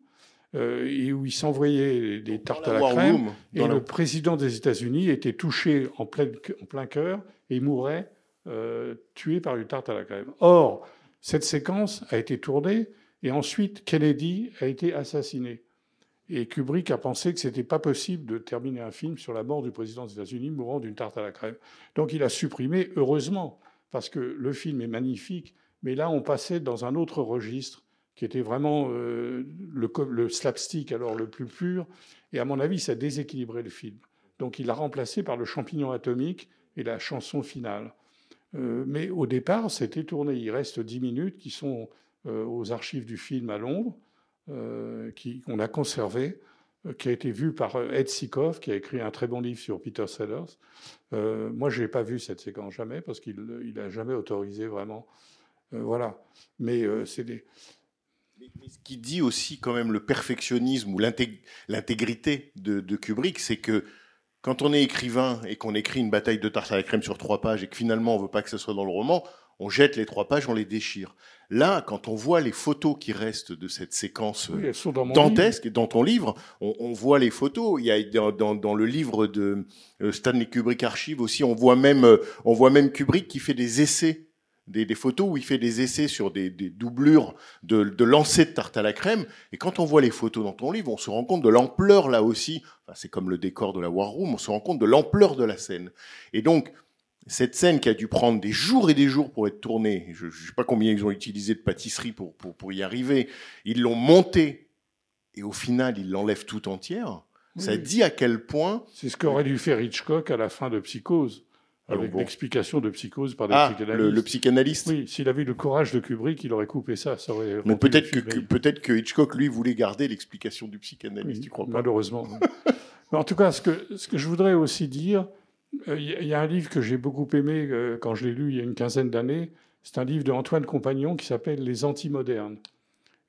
Euh, et où il s'envoyait des tartes à la crème. et le président des États-Unis était touché en plein, en plein cœur et mourait euh, tué par une tarte à la crème. Or, cette séquence a été tournée et ensuite Kennedy a été assassiné. Et Kubrick a pensé que ce n'était pas possible de terminer un film sur la mort du président des États-Unis mourant d'une tarte à la crème. Donc il a supprimé, heureusement, parce que le film est magnifique, mais là on passait dans un autre registre qui était vraiment euh, le, slapstick alors le plus pur, et à mon avis ça déséquilibrait le film. Donc il l'a remplacé par le champignon atomique et la chanson finale. Euh, mais au départ, c'était tourné. Il reste dix minutes qui sont euh, aux archives du film à Londres. Euh, qu'on a conservé, euh, qui a été vu par euh, Ed Sikoff, qui a écrit un très bon livre sur Peter Sellers. moi, je n'ai pas vu cette séquence jamais, parce qu'il n'a jamais autorisé vraiment. voilà. Mais c'est des. ce qui dit aussi quand même le perfectionnisme ou l'intégrité de, Kubrick, c'est que quand on est écrivain et qu'on écrit une bataille de tarte à la crème sur trois pages et que finalement on veut pas que ce soit dans le roman, on jette les trois pages, on les déchire. Là, quand on voit les photos qui restent de cette séquence dantesque, dans ton livre, on, voit les photos. Il y a dans, le livre de euh, Stanley Kubrick Archive aussi, on voit même, euh, on voit même Kubrick qui fait des essais des, photos où il fait des essais sur des, doublures de, de lancers de tarte à la crème. Et quand on voit les photos dans ton livre, on se rend compte de l'ampleur là aussi. c'est comme le décor de la War Room, on se rend compte de l'ampleur de la scène. Et donc, cette scène qui a dû prendre des jours et des jours pour être tournée, je ne sais pas combien ils ont utilisé de pâtisserie pour, pour, y arriver, ils l'ont montée et au final ils l'enlèvent tout entière. Ça dit à quel point. C'est ce qu'aurait dû faire Hitchcock à la fin de Psychose, avec l'explication de Psychose par des ah, psychanalystes. Le, psychanalyste. Oui, s'il avait eu le courage de Kubrick, il aurait coupé ça. ça aurait Mais peut-être que, peut-être que Hitchcock lui voulait garder l'explication du psychanalyste. tu crois pas? Malheureusement. Mais en tout cas, ce que, ce que je voudrais aussi dire, il euh, y a un livre que j'ai beaucoup aimé euh, quand je l'ai lu il y a une quinzaine d'années. C'est un livre de Antoine Compagnon qui s'appelle Les Antimodernes.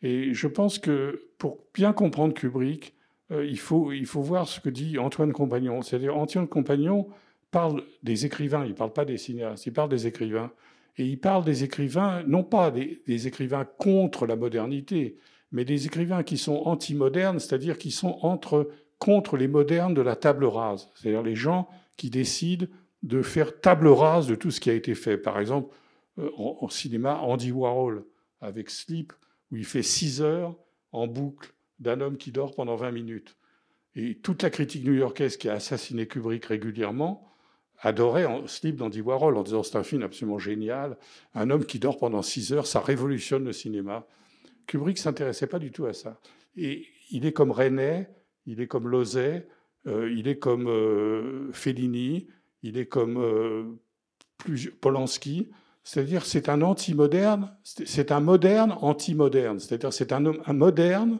Et je pense que pour bien comprendre Kubrick, euh, il, faut, il faut voir ce que dit Antoine Compagnon. C'est-à-dire, Antoine Compagnon parle des écrivains, il ne parle pas des cinéastes, il parle des écrivains. Et il parle des écrivains, non pas des, des écrivains contre la modernité, mais des écrivains qui sont antimodernes, c'est-à-dire qui sont entre, contre les modernes de la table rase. C'est-à-dire les gens qui décide de faire table rase de tout ce qui a été fait. Par exemple, euh, en, cinéma, Andy Warhol avec Sleep, où il fait 6 heures en boucle d'un homme qui dort pendant 20 minutes. Et toute la critique new-yorkaise qui a assassiné Kubrick régulièrement adorait Sleep d'Andy Warhol en disant c'est un film absolument génial. Un homme qui dort pendant 6 heures, ça révolutionne le cinéma. Kubrick s'intéressait pas du tout à ça. Et il est comme René, il est comme euh, il est comme euh, Fellini, il est comme euh, Polanski. C'est-à-dire, c'est un anti-moderne, c'est un moderne anti-moderne. C'est-à-dire, c'est un moderne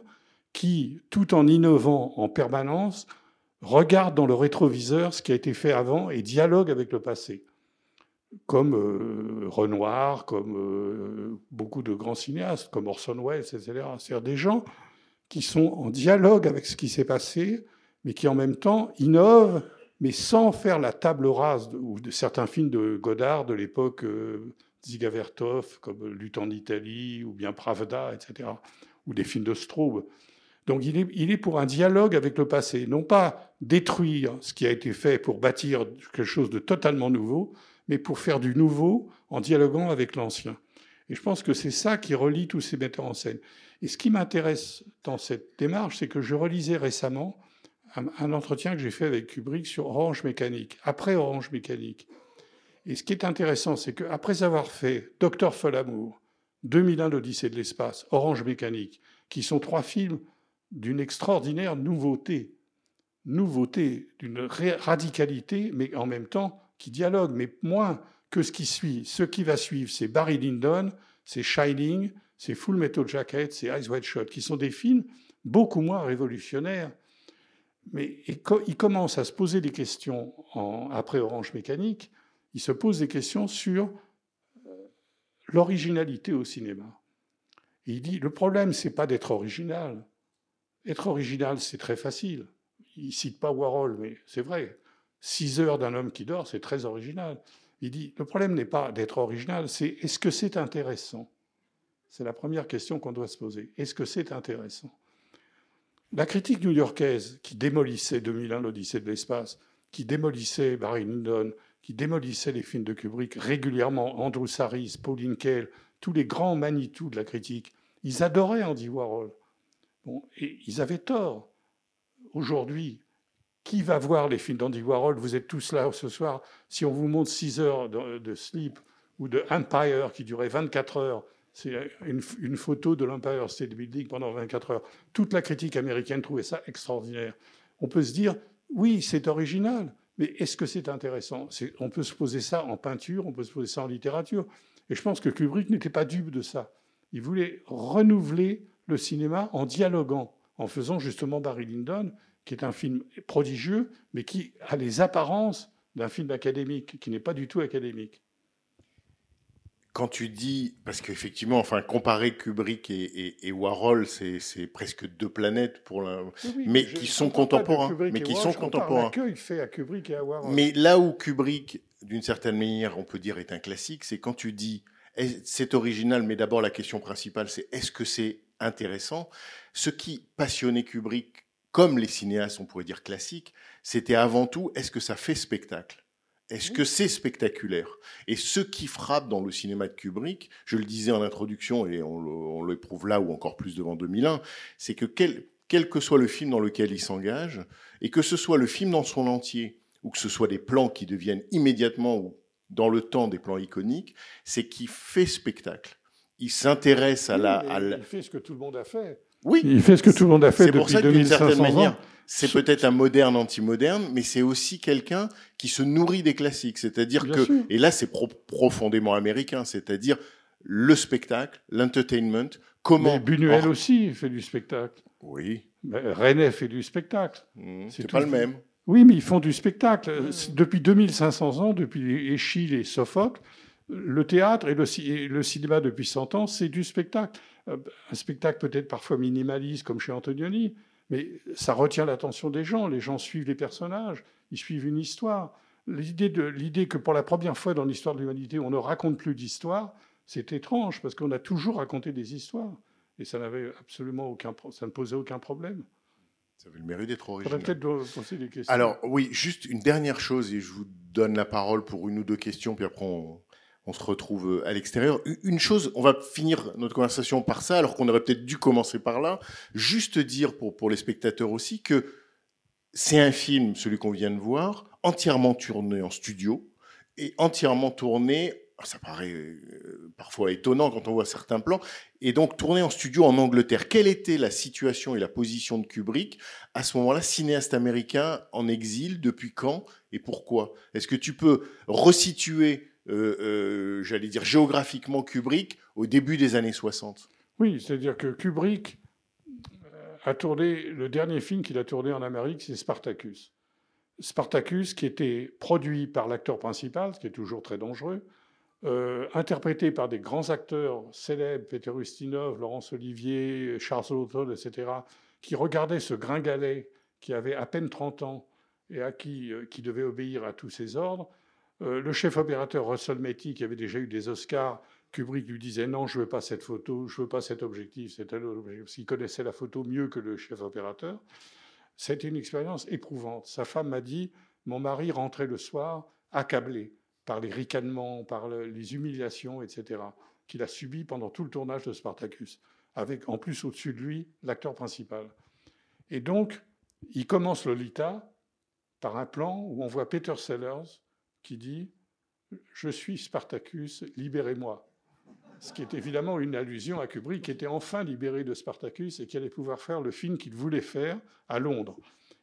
qui, tout en innovant en permanence, regarde dans le rétroviseur ce qui a été fait avant et dialogue avec le passé. Comme Renoir, comme beaucoup de grands cinéastes, comme Orson Welles, etc. C'est-à-dire des gens qui sont en dialogue avec ce qui s'est passé, mais qui en même temps innove, mais sans faire la table rase de, certains films de Godard de l'époque, euh, Ziga Vertov, comme Lutte en Italie, ou bien Pravda, etc., ou des films de Straub. Donc il est pour un dialogue avec le passé, non pas détruire ce qui a été fait pour bâtir quelque chose de totalement nouveau, mais pour faire du nouveau en dialoguant avec l'ancien. Et je pense que c'est ça qui relie tous ces metteurs en scène. Et ce qui m'intéresse dans cette démarche, c'est que je relisais récemment un, entretien que j'ai fait avec Kubrick sur Orange Mécanique, après Orange Mécanique. Et ce qui est intéressant, c'est qu'après avoir fait Docteur Folamour, 2001 l'Odyssée de l'espace, Orange Mécanique, qui sont trois films d'une extraordinaire nouveauté, nouveauté, d'une radicalité, mais en même temps qui dialogue, mais moins que ce qui suit. Ce qui va suivre, c'est Barry Lyndon, c'est Shining, c'est Full Metal Jacket, c'est Eyes Wide Shut, qui sont des films beaucoup moins révolutionnaires mais il commence à se poser des questions après Orange Mécanique, il se pose des questions sur euh, l'originalité au cinéma. Il dit le problème, c'est pas d'être original. Être original, c'est très facile. Il cite pas Warhol, mais c'est vrai. Six heures d'un homme qui dort, c'est très original. Il dit le problème n'est pas d'être original, c'est est-ce que c'est intéressant? C'est la première question qu'on doit se poser. Est-ce que c'est intéressant? La critique new-yorkaise qui démolissait 2001, l'Odyssée de l'espace, qui démolissait Barry Lyndon, qui démolissait les films de Kubrick régulièrement, Andrew Saris, Pauline Kael, tous les grands Manitou de la critique, ils adoraient Andy Warhol. Bon, et ils avaient tort. Aujourd'hui, qui va voir les films d'Andy Warhol? Vous êtes tous là ce soir. Si on vous montre 6 heures de, de Sleep ou de Empire qui durait 24 heures, c'est une, photo de l'Empire State Building pendant 24 heures. Toute la critique américaine trouvait ça extraordinaire. On peut se dire, oui, c'est original, mais est-ce que c'est intéressant? On peut se poser ça en peinture, on peut se poser ça en littérature. Et je pense que Kubrick n'était pas dupe de ça. Il voulait renouveler le cinéma en dialoguant, en faisant justement Barry Lyndon, qui est un film prodigieux, mais qui a les apparences d'un film académique, qui n'est pas du tout académique. Quand tu dis, parce qu'effectivement, enfin, comparer Kubrick et, et- et Warhol, c'est presque deux planètes pour l'un. Mais qui sont contemporains, mais qui sont contemporains. L'accueil fait à Kubrick et à Warhol. Mais là où Kubrick, d'une certaine manière, on peut dire est un classique, c'est quand tu dis est- c'est original, mais d'abord la question principale, c'est est-ce que c'est intéressant? Ce qui passionnait Kubrick, comme les cinéastes, on pourrait dire classiques, c'était avant tout est-ce que ça fait spectacle? Est-ce que c'est spectaculaire? Et ce qui frappe dans le cinéma de Kubrick, je le disais en introduction et on le- on l'éprouve là ou encore plus devant 2001, c'est que quel, quel que soit le film dans lequel il s'engage, et que ce soit le film dans son entier, ou que ce soit des plans qui deviennent immédiatement ou dans le temps des plans iconiques, c'est qu'il fait spectacle. Il s'intéresse à Oui, la... mais à la- Il fait ce que tout le monde a fait. Oui, Il fait ce que tout le monde a fait c'est pour depuis ça que d'une 2500 certaine ans. manière, c'est peut-être un moderne anti-moderne, mais c'est aussi quelqu'un qui se nourrit des classiques. C'est-à-dire que, sûr. et là c'est pro- profondément américain, c'est-à-dire le spectacle, l'entertainment, comment... Mais Buñuel Or- aussi fait du spectacle. Oui, Ben, René fait du spectacle. hmm, C'est pas le même. Oui, mais ils font du spectacle. Depuis 2500 ans, depuis Échille et Sophocle, le théâtre et le, et le cinéma depuis 100 ans, c'est du spectacle. Euh, Un spectacle peut-être parfois minimaliste, comme chez Antonioni, mais ça retient l'attention des gens. Les gens suivent les personnages, ils suivent une histoire. L'idée, de, l'idée que pour la première fois dans l'histoire de l'humanité, on ne raconte plus d'histoire, c'est étrange, parce qu'on a toujours raconté des histoires. Et ça n'avait absolument aucun, ça ne posait aucun problème. Ça avait le mérite d'être original. peut-être des questions. Alors oui, juste une dernière chose, et je vous donne la parole pour une ou deux questions, puis après on, on se retrouve à l'extérieur. Une chose, on va finir notre conversation par ça, alors qu'on aurait peut-être dû commencer par là. Juste dire pour, pour les spectateurs aussi que c'est un film, celui qu'on vient de voir, entièrement tourné en studio et entièrement tourné. Ça paraît euh, parfois étonnant quand on voit certains plans, et donc tourné en studio en Angleterre. Quelle était la situation et la position de Kubrick à ce moment-là, cinéaste américain en exil, depuis quand et pourquoi? Est-ce que tu peux resituer, euh, euh, j'allais dire géographiquement, Kubrick au début des années 60 Oui, c'est-à-dire que Kubrick euh, a tourné, le dernier film qu'il a tourné en Amérique, c'est Spartacus. Spartacus, qui était produit par l'acteur principal, ce qui est toujours très dangereux, interprété par des grands acteurs célèbres, Peter Ustinov, Laurence Olivier, Charles Laughton, etc., qui regardaient ce gringalet qui avait à peine 30 ans et à qui, qui devait obéir à tous ses ordres. Euh, le chef opérateur Russell Metty, qui avait déjà eu des Oscars, Kubrick lui disait non, je veux pas cette photo, je veux pas cet objectif, c'est un parce qu'il connaissait la photo mieux que le chef opérateur. C'était une expérience éprouvante. Sa femme m'a dit, mon mari rentrait le soir accablé par les ricanements, par le- les humiliations, etc., qu'il a subi pendant tout le tournage de Spartacus, avec en plus au-dessus de lui l'acteur principal. Et donc, il commence Lolita par un plan où on voit Peter Sellers qui dit Je suis Spartacus, libérez-moi. Ce qui est évidemment une allusion à Kubrick, qui était enfin libéré de Spartacus et qui allait pouvoir faire le film qu'il voulait faire à Londres.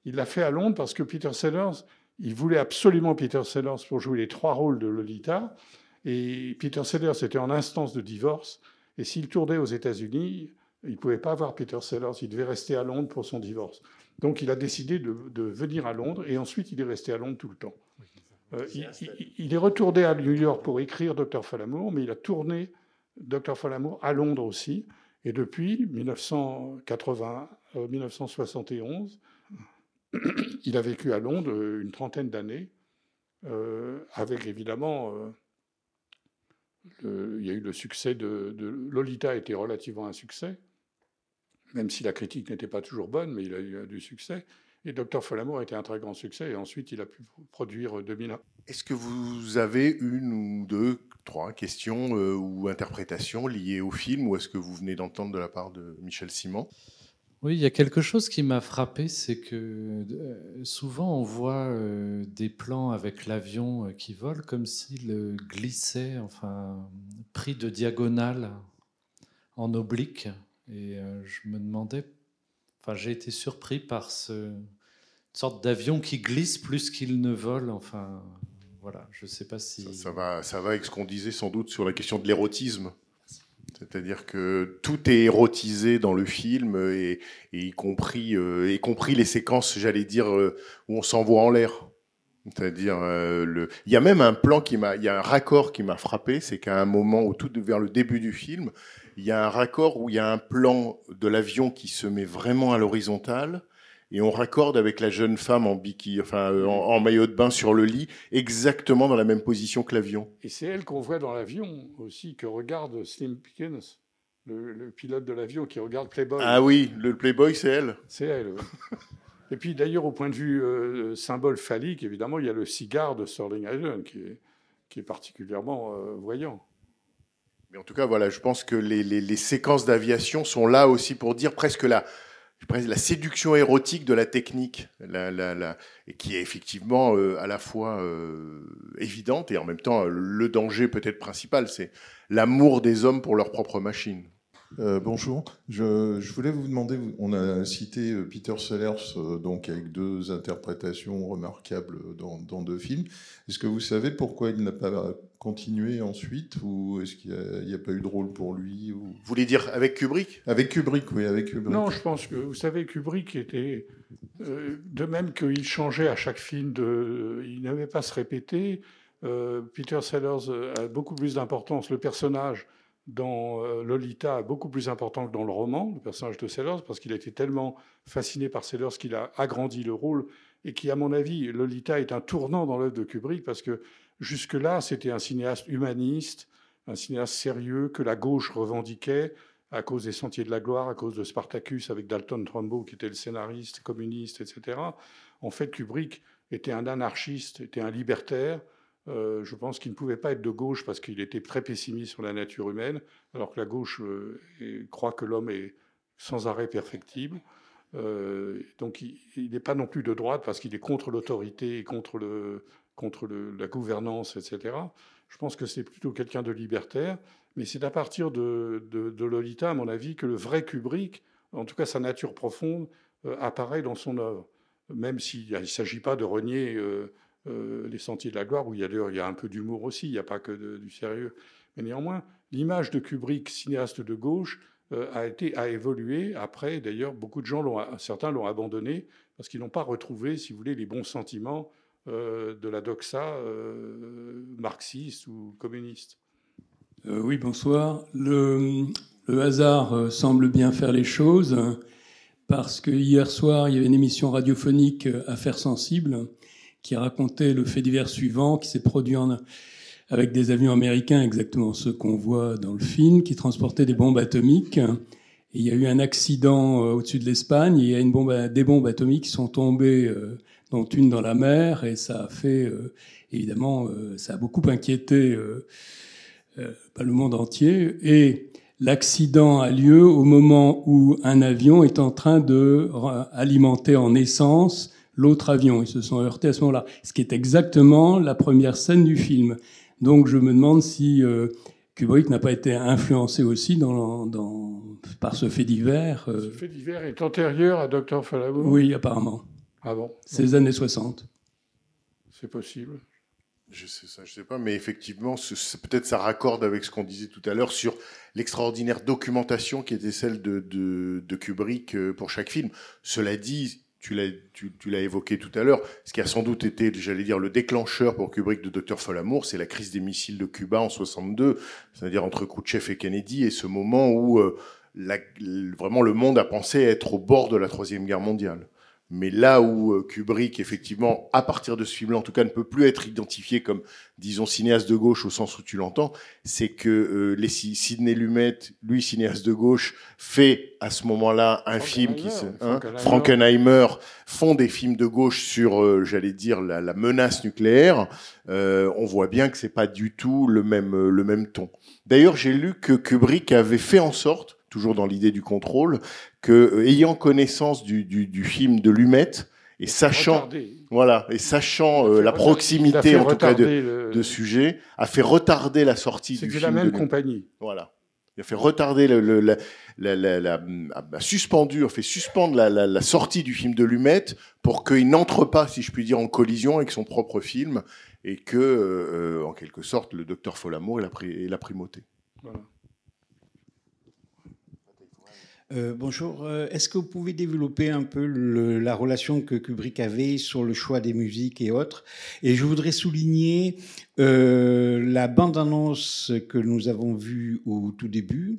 Il l'a fait à Londres parce que Peter Sellers, il voulait absolument Peter Sellers pour jouer les trois rôles de Lolita. Et Peter Sellers était en instance de divorce. Et s'il tournait aux États-Unis, il ne pouvait pas avoir Peter Sellers. Il devait rester à Londres pour son divorce. Donc il a décidé de, de venir à Londres et ensuite il est resté à Londres tout le temps. Euh, il, il- il est retourné à New York pour écrire Dr. Falamour, mais il a tourné Dr. Falamour à Londres aussi. Et depuis 1980, euh, 1971, il a vécu à Londres euh, une trentaine d'années, euh, avec évidemment, euh, le- il y a eu le succès de, de- Lolita a été relativement un succès, même si la critique n'était pas toujours bonne, mais il a eu du succès. Et Dr. Folamour a été un très grand succès, et ensuite il a pu produire 2001. Est-ce que vous avez une ou deux, trois questions euh, ou interprétations liées au film ou est-ce que vous venez d'entendre de la part de Michel Simon? Oui, il y a quelque chose qui m'a frappé, c'est que euh, souvent on voit euh, des plans avec l'avion euh, qui vole comme s'il euh, glissait, enfin, pris de diagonale en oblique. Et euh, je me demandais, j'ai été surpris par ce, une sorte d'avion qui glisse plus qu'il ne vole. Enfin, voilà, je ne sais pas si. ça, va, ça va avec ce qu'on disait sans doute sur la question de l'érotisme. C'est-à-dire que tout est érotisé dans le film, et, y, compris, euh, y compris les séquences, j'allais dire, euh, où on s'envoie en l'air. C'est-à-dire, euh, il y a même un plan qui m'a, il y a un raccord qui m'a frappé, c'est qu'à un moment, au tout vers le début du film, il y a un raccord où il y a un plan de l'avion qui se met vraiment à l'horizontale, et on raccorde avec la jeune femme en enfin euh, en, en maillot de bain sur le lit, exactement dans la même position que l'avion. Et c'est elle qu'on voit dans l'avion aussi, que regarde Slim Pickens, le, le pilote de l'avion qui regarde Playboy. Ah oui, le Playboy, c'est elle. C'est elle. oui. Et puis d'ailleurs, au point de vue euh, symbole phallique, évidemment, il y a le cigare de Sterling Hayden qui est, qui est particulièrement euh, voyant. Mais en tout cas, voilà, je pense que les, séquences d'aviation sont là aussi pour dire presque la, séduction érotique de la technique, qui est effectivement euh, à la fois euh, évidente et en même temps le danger peut-être principal, c'est l'amour des hommes pour leur propre machine. Euh, bonjour. Je, je, voulais vous demander, on a cité euh, Peter Sellers, euh, donc avec deux interprétations remarquables dans, dans deux films. Est-ce que vous savez pourquoi il n'a pas continué ensuite, ou est-ce qu'il n'y a, a, pas eu de rôle pour lui ou... Vous voulez dire avec Kubrick? Avec Kubrick, oui, avec Kubrick. Non, je pense que vous savez, Kubrick était euh, de même qu'il changeait à chaque film, de, il n'aimait pas se répéter. Euh, Peter Sellers a beaucoup plus d'importance. Le personnage dans euh, Lolita beaucoup plus important que dans le roman, le personnage de Sellers, parce qu'il a été tellement fasciné par Sellers qu'il a agrandi le rôle et qui, à mon avis, Lolita est un tournant dans l'œuvre de Kubrick, parce que jusque-là, c'était un cinéaste humaniste, un cinéaste sérieux que la gauche revendiquait à cause des Sentiers de la Gloire, à cause de Spartacus avec Dalton Trumbo, qui était le scénariste communiste, etc. En fait, Kubrick était un anarchiste, était un libertaire, euh, je pense qu'il ne pouvait pas être de gauche parce qu'il était très pessimiste sur la nature humaine, alors que la gauche euh, croit que l'homme est sans arrêt perfectible. Euh, donc il n'est pas non plus de droite parce qu'il est contre l'autorité contre, contre la gouvernance, etc. Je pense que c'est plutôt quelqu'un de libertaire, mais c'est à partir de, de, Lolita, à mon avis, que le vrai Kubrick, en tout cas sa nature profonde, apparaît dans son œuvre. Même s'il ne s'agit pas de renier euh, les Sentiers de la Gloire, où il y a, il y a un peu d'humour aussi, il n'y a pas que du sérieux. Mais néanmoins, l'image de Kubrick, cinéaste de gauche, euh, a, été, a évolué. Après, d'ailleurs, beaucoup de gens, l'ont, certains l'ont abandonné parce qu'ils n'ont pas retrouvé, si vous voulez, les bons sentiments euh, de la doxa marxiste ou communiste. Oui, bonsoir. Le, hasard semble bien faire les choses parce que hier soir, il y avait une émission radiophonique Affaires sensibles qui racontait le fait divers suivant qui s'est produit en, avec des avions américains, exactement ceux qu'on voit dans le film, qui transportaient des bombes atomiques. Il y a eu un accident euh, au-dessus de l'Espagne. Il y a une bombe, des bombes atomiques qui sont tombées, euh, dont une dans la mer, et ça a fait, euh, évidemment, ça a beaucoup inquiété euh, le monde entier. Et l'accident a lieu au moment où un avion est en train de alimenter en essence l'autre avion. Ils se sont heurtés à ce moment-là, ce qui est exactement la première scène du film. Donc je me demande si euh, Kubrick n'a pas été influencé aussi dans, dans, par ce fait divers. Euh... Ce fait divers est antérieur à Dr. Falamour Oui, apparemment. Ah bon? C'est les années 60. C'est possible. Je sais ça, je sais pas, mais effectivement, peut-être ça raccorde avec ce qu'on disait tout à l'heure sur l'extraordinaire documentation qui était celle de, de, de Kubrick euh, pour chaque film. Cela dit, tu l'as, tu, tu l'as évoqué tout à l'heure, ce qui a sans doute été, j'allais dire, le déclencheur pour Kubrick de Docteur Folamour, c'est la crise des missiles de Cuba en 62, c'est-à-dire entre Khrouchtchev et Kennedy, et ce moment où euh, la- vraiment le monde a pensé être au bord de la troisième guerre mondiale. Mais là où euh, Kubrick, effectivement, à partir de ce film-là, en tout cas, ne peut plus être identifié comme, disons, cinéaste de gauche au sens où tu l'entends, c'est que euh, les Sidney Lumet, lui, cinéaste de gauche, fait à ce moment-là un film qui se, hein, Frankenheimer. Frankenheimer font des films de gauche sur, euh, j'allais dire, la, la menace nucléaire. Euh, on voit bien que c'est pas du tout le même euh, le même ton. D'ailleurs, j'ai lu que Kubrick avait fait en sorte, toujours dans l'idée du contrôle, que euh, ayant connaissance du, du, du film de Lumet et sachant Retardé. voilà et sachant euh, la proximité en tout cas de, le- de sujet, a fait retarder la sortie C'est du de film. la de même Lumet. compagnie. Voilà. Il a fait retarder le, le- la, la, la, la- a suspendu, a fait suspendre la, la, la sortie du film de Lumet pour qu'il n'entre pas, si je puis dire, en collision avec son propre film et que, euh, en quelque sorte, le docteur Folamour la, ait la primauté. Voilà. Euh, bonjour. Euh, Est-ce que vous pouvez développer un peu la relation que Kubrick avait sur le choix des musiques et autres? Et je voudrais souligner euh, la bande-annonce que nous avons vue au tout début.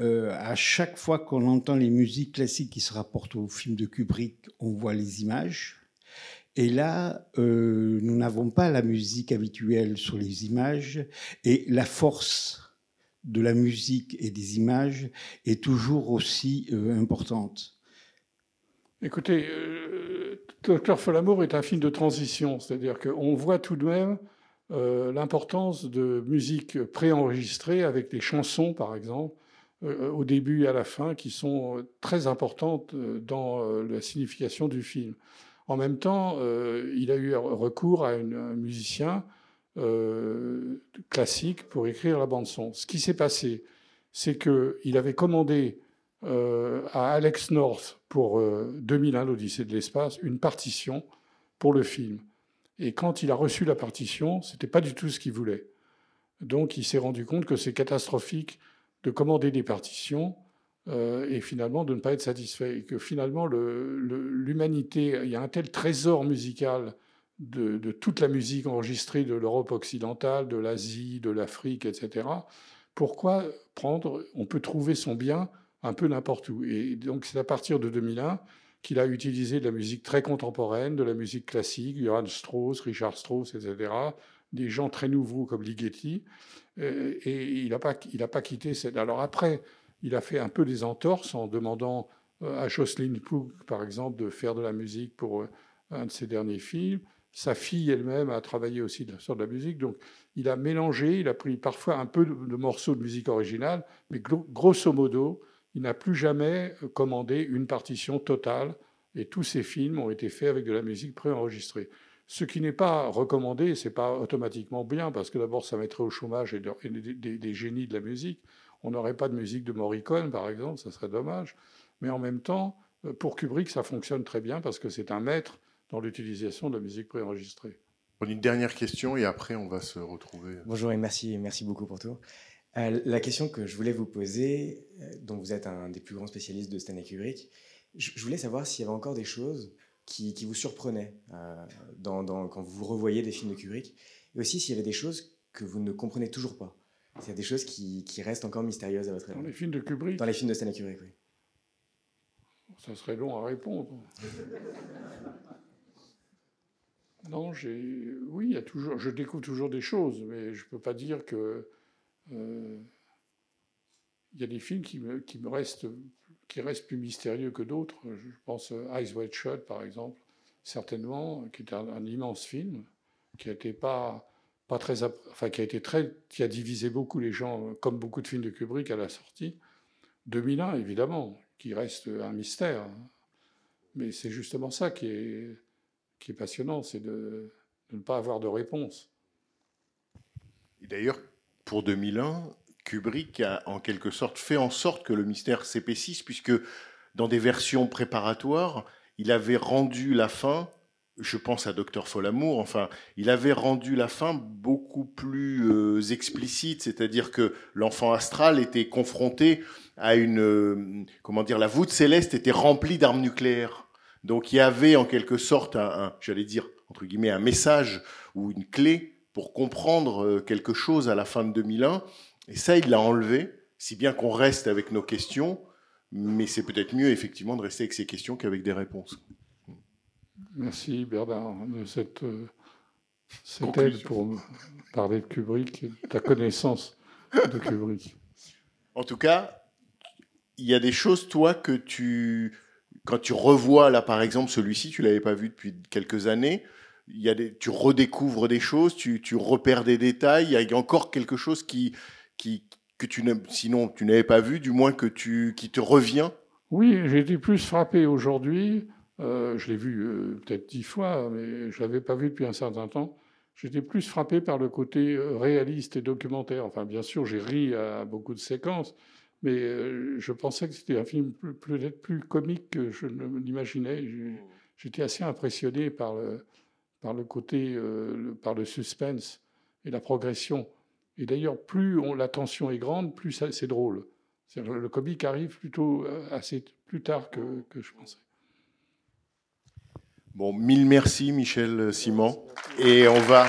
Euh, à chaque fois qu'on entend les musiques classiques qui se rapportent au film de Kubrick, on voit les images. Et là, nous n'avons pas la musique habituelle sur les images et la force de la musique et des images est toujours aussi euh, importante. Écoutez, euh, Docteur Folamour est un film de transition, c'est-à-dire qu'on voit tout de même euh, l'importance de musique préenregistrée avec des chansons, par exemple, au début et à la fin, qui sont très importantes dans la signification du film. En même temps, il a eu recours à une- un musicien euh, classique pour écrire la bande son. Ce qui s'est passé, c'est qu'il avait commandé euh, à Alex North pour euh, 2001, l'Odyssée de l'espace, une partition pour le film. Et quand il a reçu la partition, c'était pas du tout ce qu'il voulait. Donc il s'est rendu compte que c'est catastrophique de commander des partitions euh, et finalement de ne pas être satisfait. Et que finalement, le- le- l'humanité, il y a un tel trésor musical de, toute la musique enregistrée de l'Europe occidentale, de l'Asie, de l'Afrique, etc. Pourquoi prendre On peut trouver son bien un peu n'importe où? Et donc c'est à partir de 2001 qu'il a utilisé de la musique très contemporaine, de la musique classique, Johann Strauss, Richard Strauss, etc., des gens très nouveaux comme Ligeti, euh, et il n'a pas, il pas quitté cette... Alors après, il a fait un peu des entorses en demandant euh, à Jocelyn Pook, par exemple, de faire de la musique pour euh, un de ses derniers films. Sa fille elle-même a travaillé aussi sur de la musique. Donc, il a mélangé, il a pris parfois un peu de, morceaux de musique originale, mais grosso modo, il n'a plus jamais euh, commandé une partition totale. Et tous ses films ont été faits avec de la musique préenregistrée. Ce qui n'est pas recommandé, c'est pas automatiquement bien, parce que d'abord, ça mettrait au chômage des- des génies de la musique. On n'aurait pas de musique de Morricone, par exemple, ça serait dommage. Mais en même temps, euh, pour Kubrick, ça fonctionne très bien, parce que c'est un maître dans l'utilisation de la musique préenregistrée. On a une dernière question et après on va se retrouver. Bonjour et merci, merci beaucoup pour tout. Euh, la question que je voulais vous poser, euh, dont vous êtes un des plus grands spécialistes de Stanley Kubrick, je, je voulais savoir s'il y avait encore des choses qui, qui vous surprenaient euh, dans, dans- quand vous revoyez des films de Kubrick, et aussi s'il y avait des choses que vous ne comprenez toujours pas. S'il y a des choses qui, qui restent encore mystérieuses à votre avis. Dans les films de Kubrick Dans les films de Stanley Kubrick, oui. Ça serait long à répondre. Non, j'ai. Oui, il y a toujours. Je découvre toujours des choses, mais je ne peux pas dire que. euh, Il y a des films qui me, qui me restent, qui restent plus mystérieux que d'autres. Je pense à Eyes Wide Shut, par exemple, certainement, qui est un, un immense film, qui a été pas, pas très, enfin, qui a été très, qui a divisé beaucoup les gens, comme beaucoup de films de Kubrick à la sortie. 2001, évidemment, qui reste un mystère. Mais c'est justement ça qui est, qui est passionnant, c'est de, ne pas avoir de réponse. Et d'ailleurs, pour 2001, Kubrick a en quelque sorte fait en sorte que le mystère s'épaississe, puisque dans des versions préparatoires, il avait rendu la fin, je pense à Docteur Folamour, enfin, il avait rendu la fin beaucoup plus euh, explicite, c'est-à-dire que l'enfant astral était confronté à une, euh, comment dire, la voûte céleste était remplie d'armes nucléaires. Donc il y avait en quelque sorte un, un j'allais dire, entre guillemets, un message ou une clé pour comprendre euh, quelque chose à la fin de 2001. Et ça, il l'a enlevé, si bien qu'on reste avec nos questions, mais c'est peut-être mieux effectivement de rester avec ces questions qu'avec des réponses. Merci Bernard de cette, euh, cette aide pour parler de Kubrick et de ta connaissance de Kubrick. En tout cas, il y a des choses, toi, que tu, quand tu revois, là, par exemple, celui-ci, tu l'avais pas vu depuis quelques années, tu redécouvres des choses, tu, repères des détails, il y a- encore quelque chose qui, que tu sinon tu n'avais pas vu, du moins que tu, qui te revient. Oui, j'ai été plus frappé aujourd'hui. euh, je l'ai vu euh, peut-être dix fois, mais je l'avais pas vu depuis un certain temps. J'étais plus frappé par le côté euh, réaliste et documentaire. Enfin, bien sûr, j'ai ri à beaucoup de séquences, mais euh, je pensais que c'était un film peut-être plus comique que je ne l'imaginais. J'ai- J'étais assez impressionné par le, par le côté, euh, le- par le suspense et la progression. Et d'ailleurs, plus on, la tension est grande, plus c'est drôle. Le comique arrive plutôt euh, assez plus tard que, que je pensais. Bon, mille merci, Michel Simon. Et on va.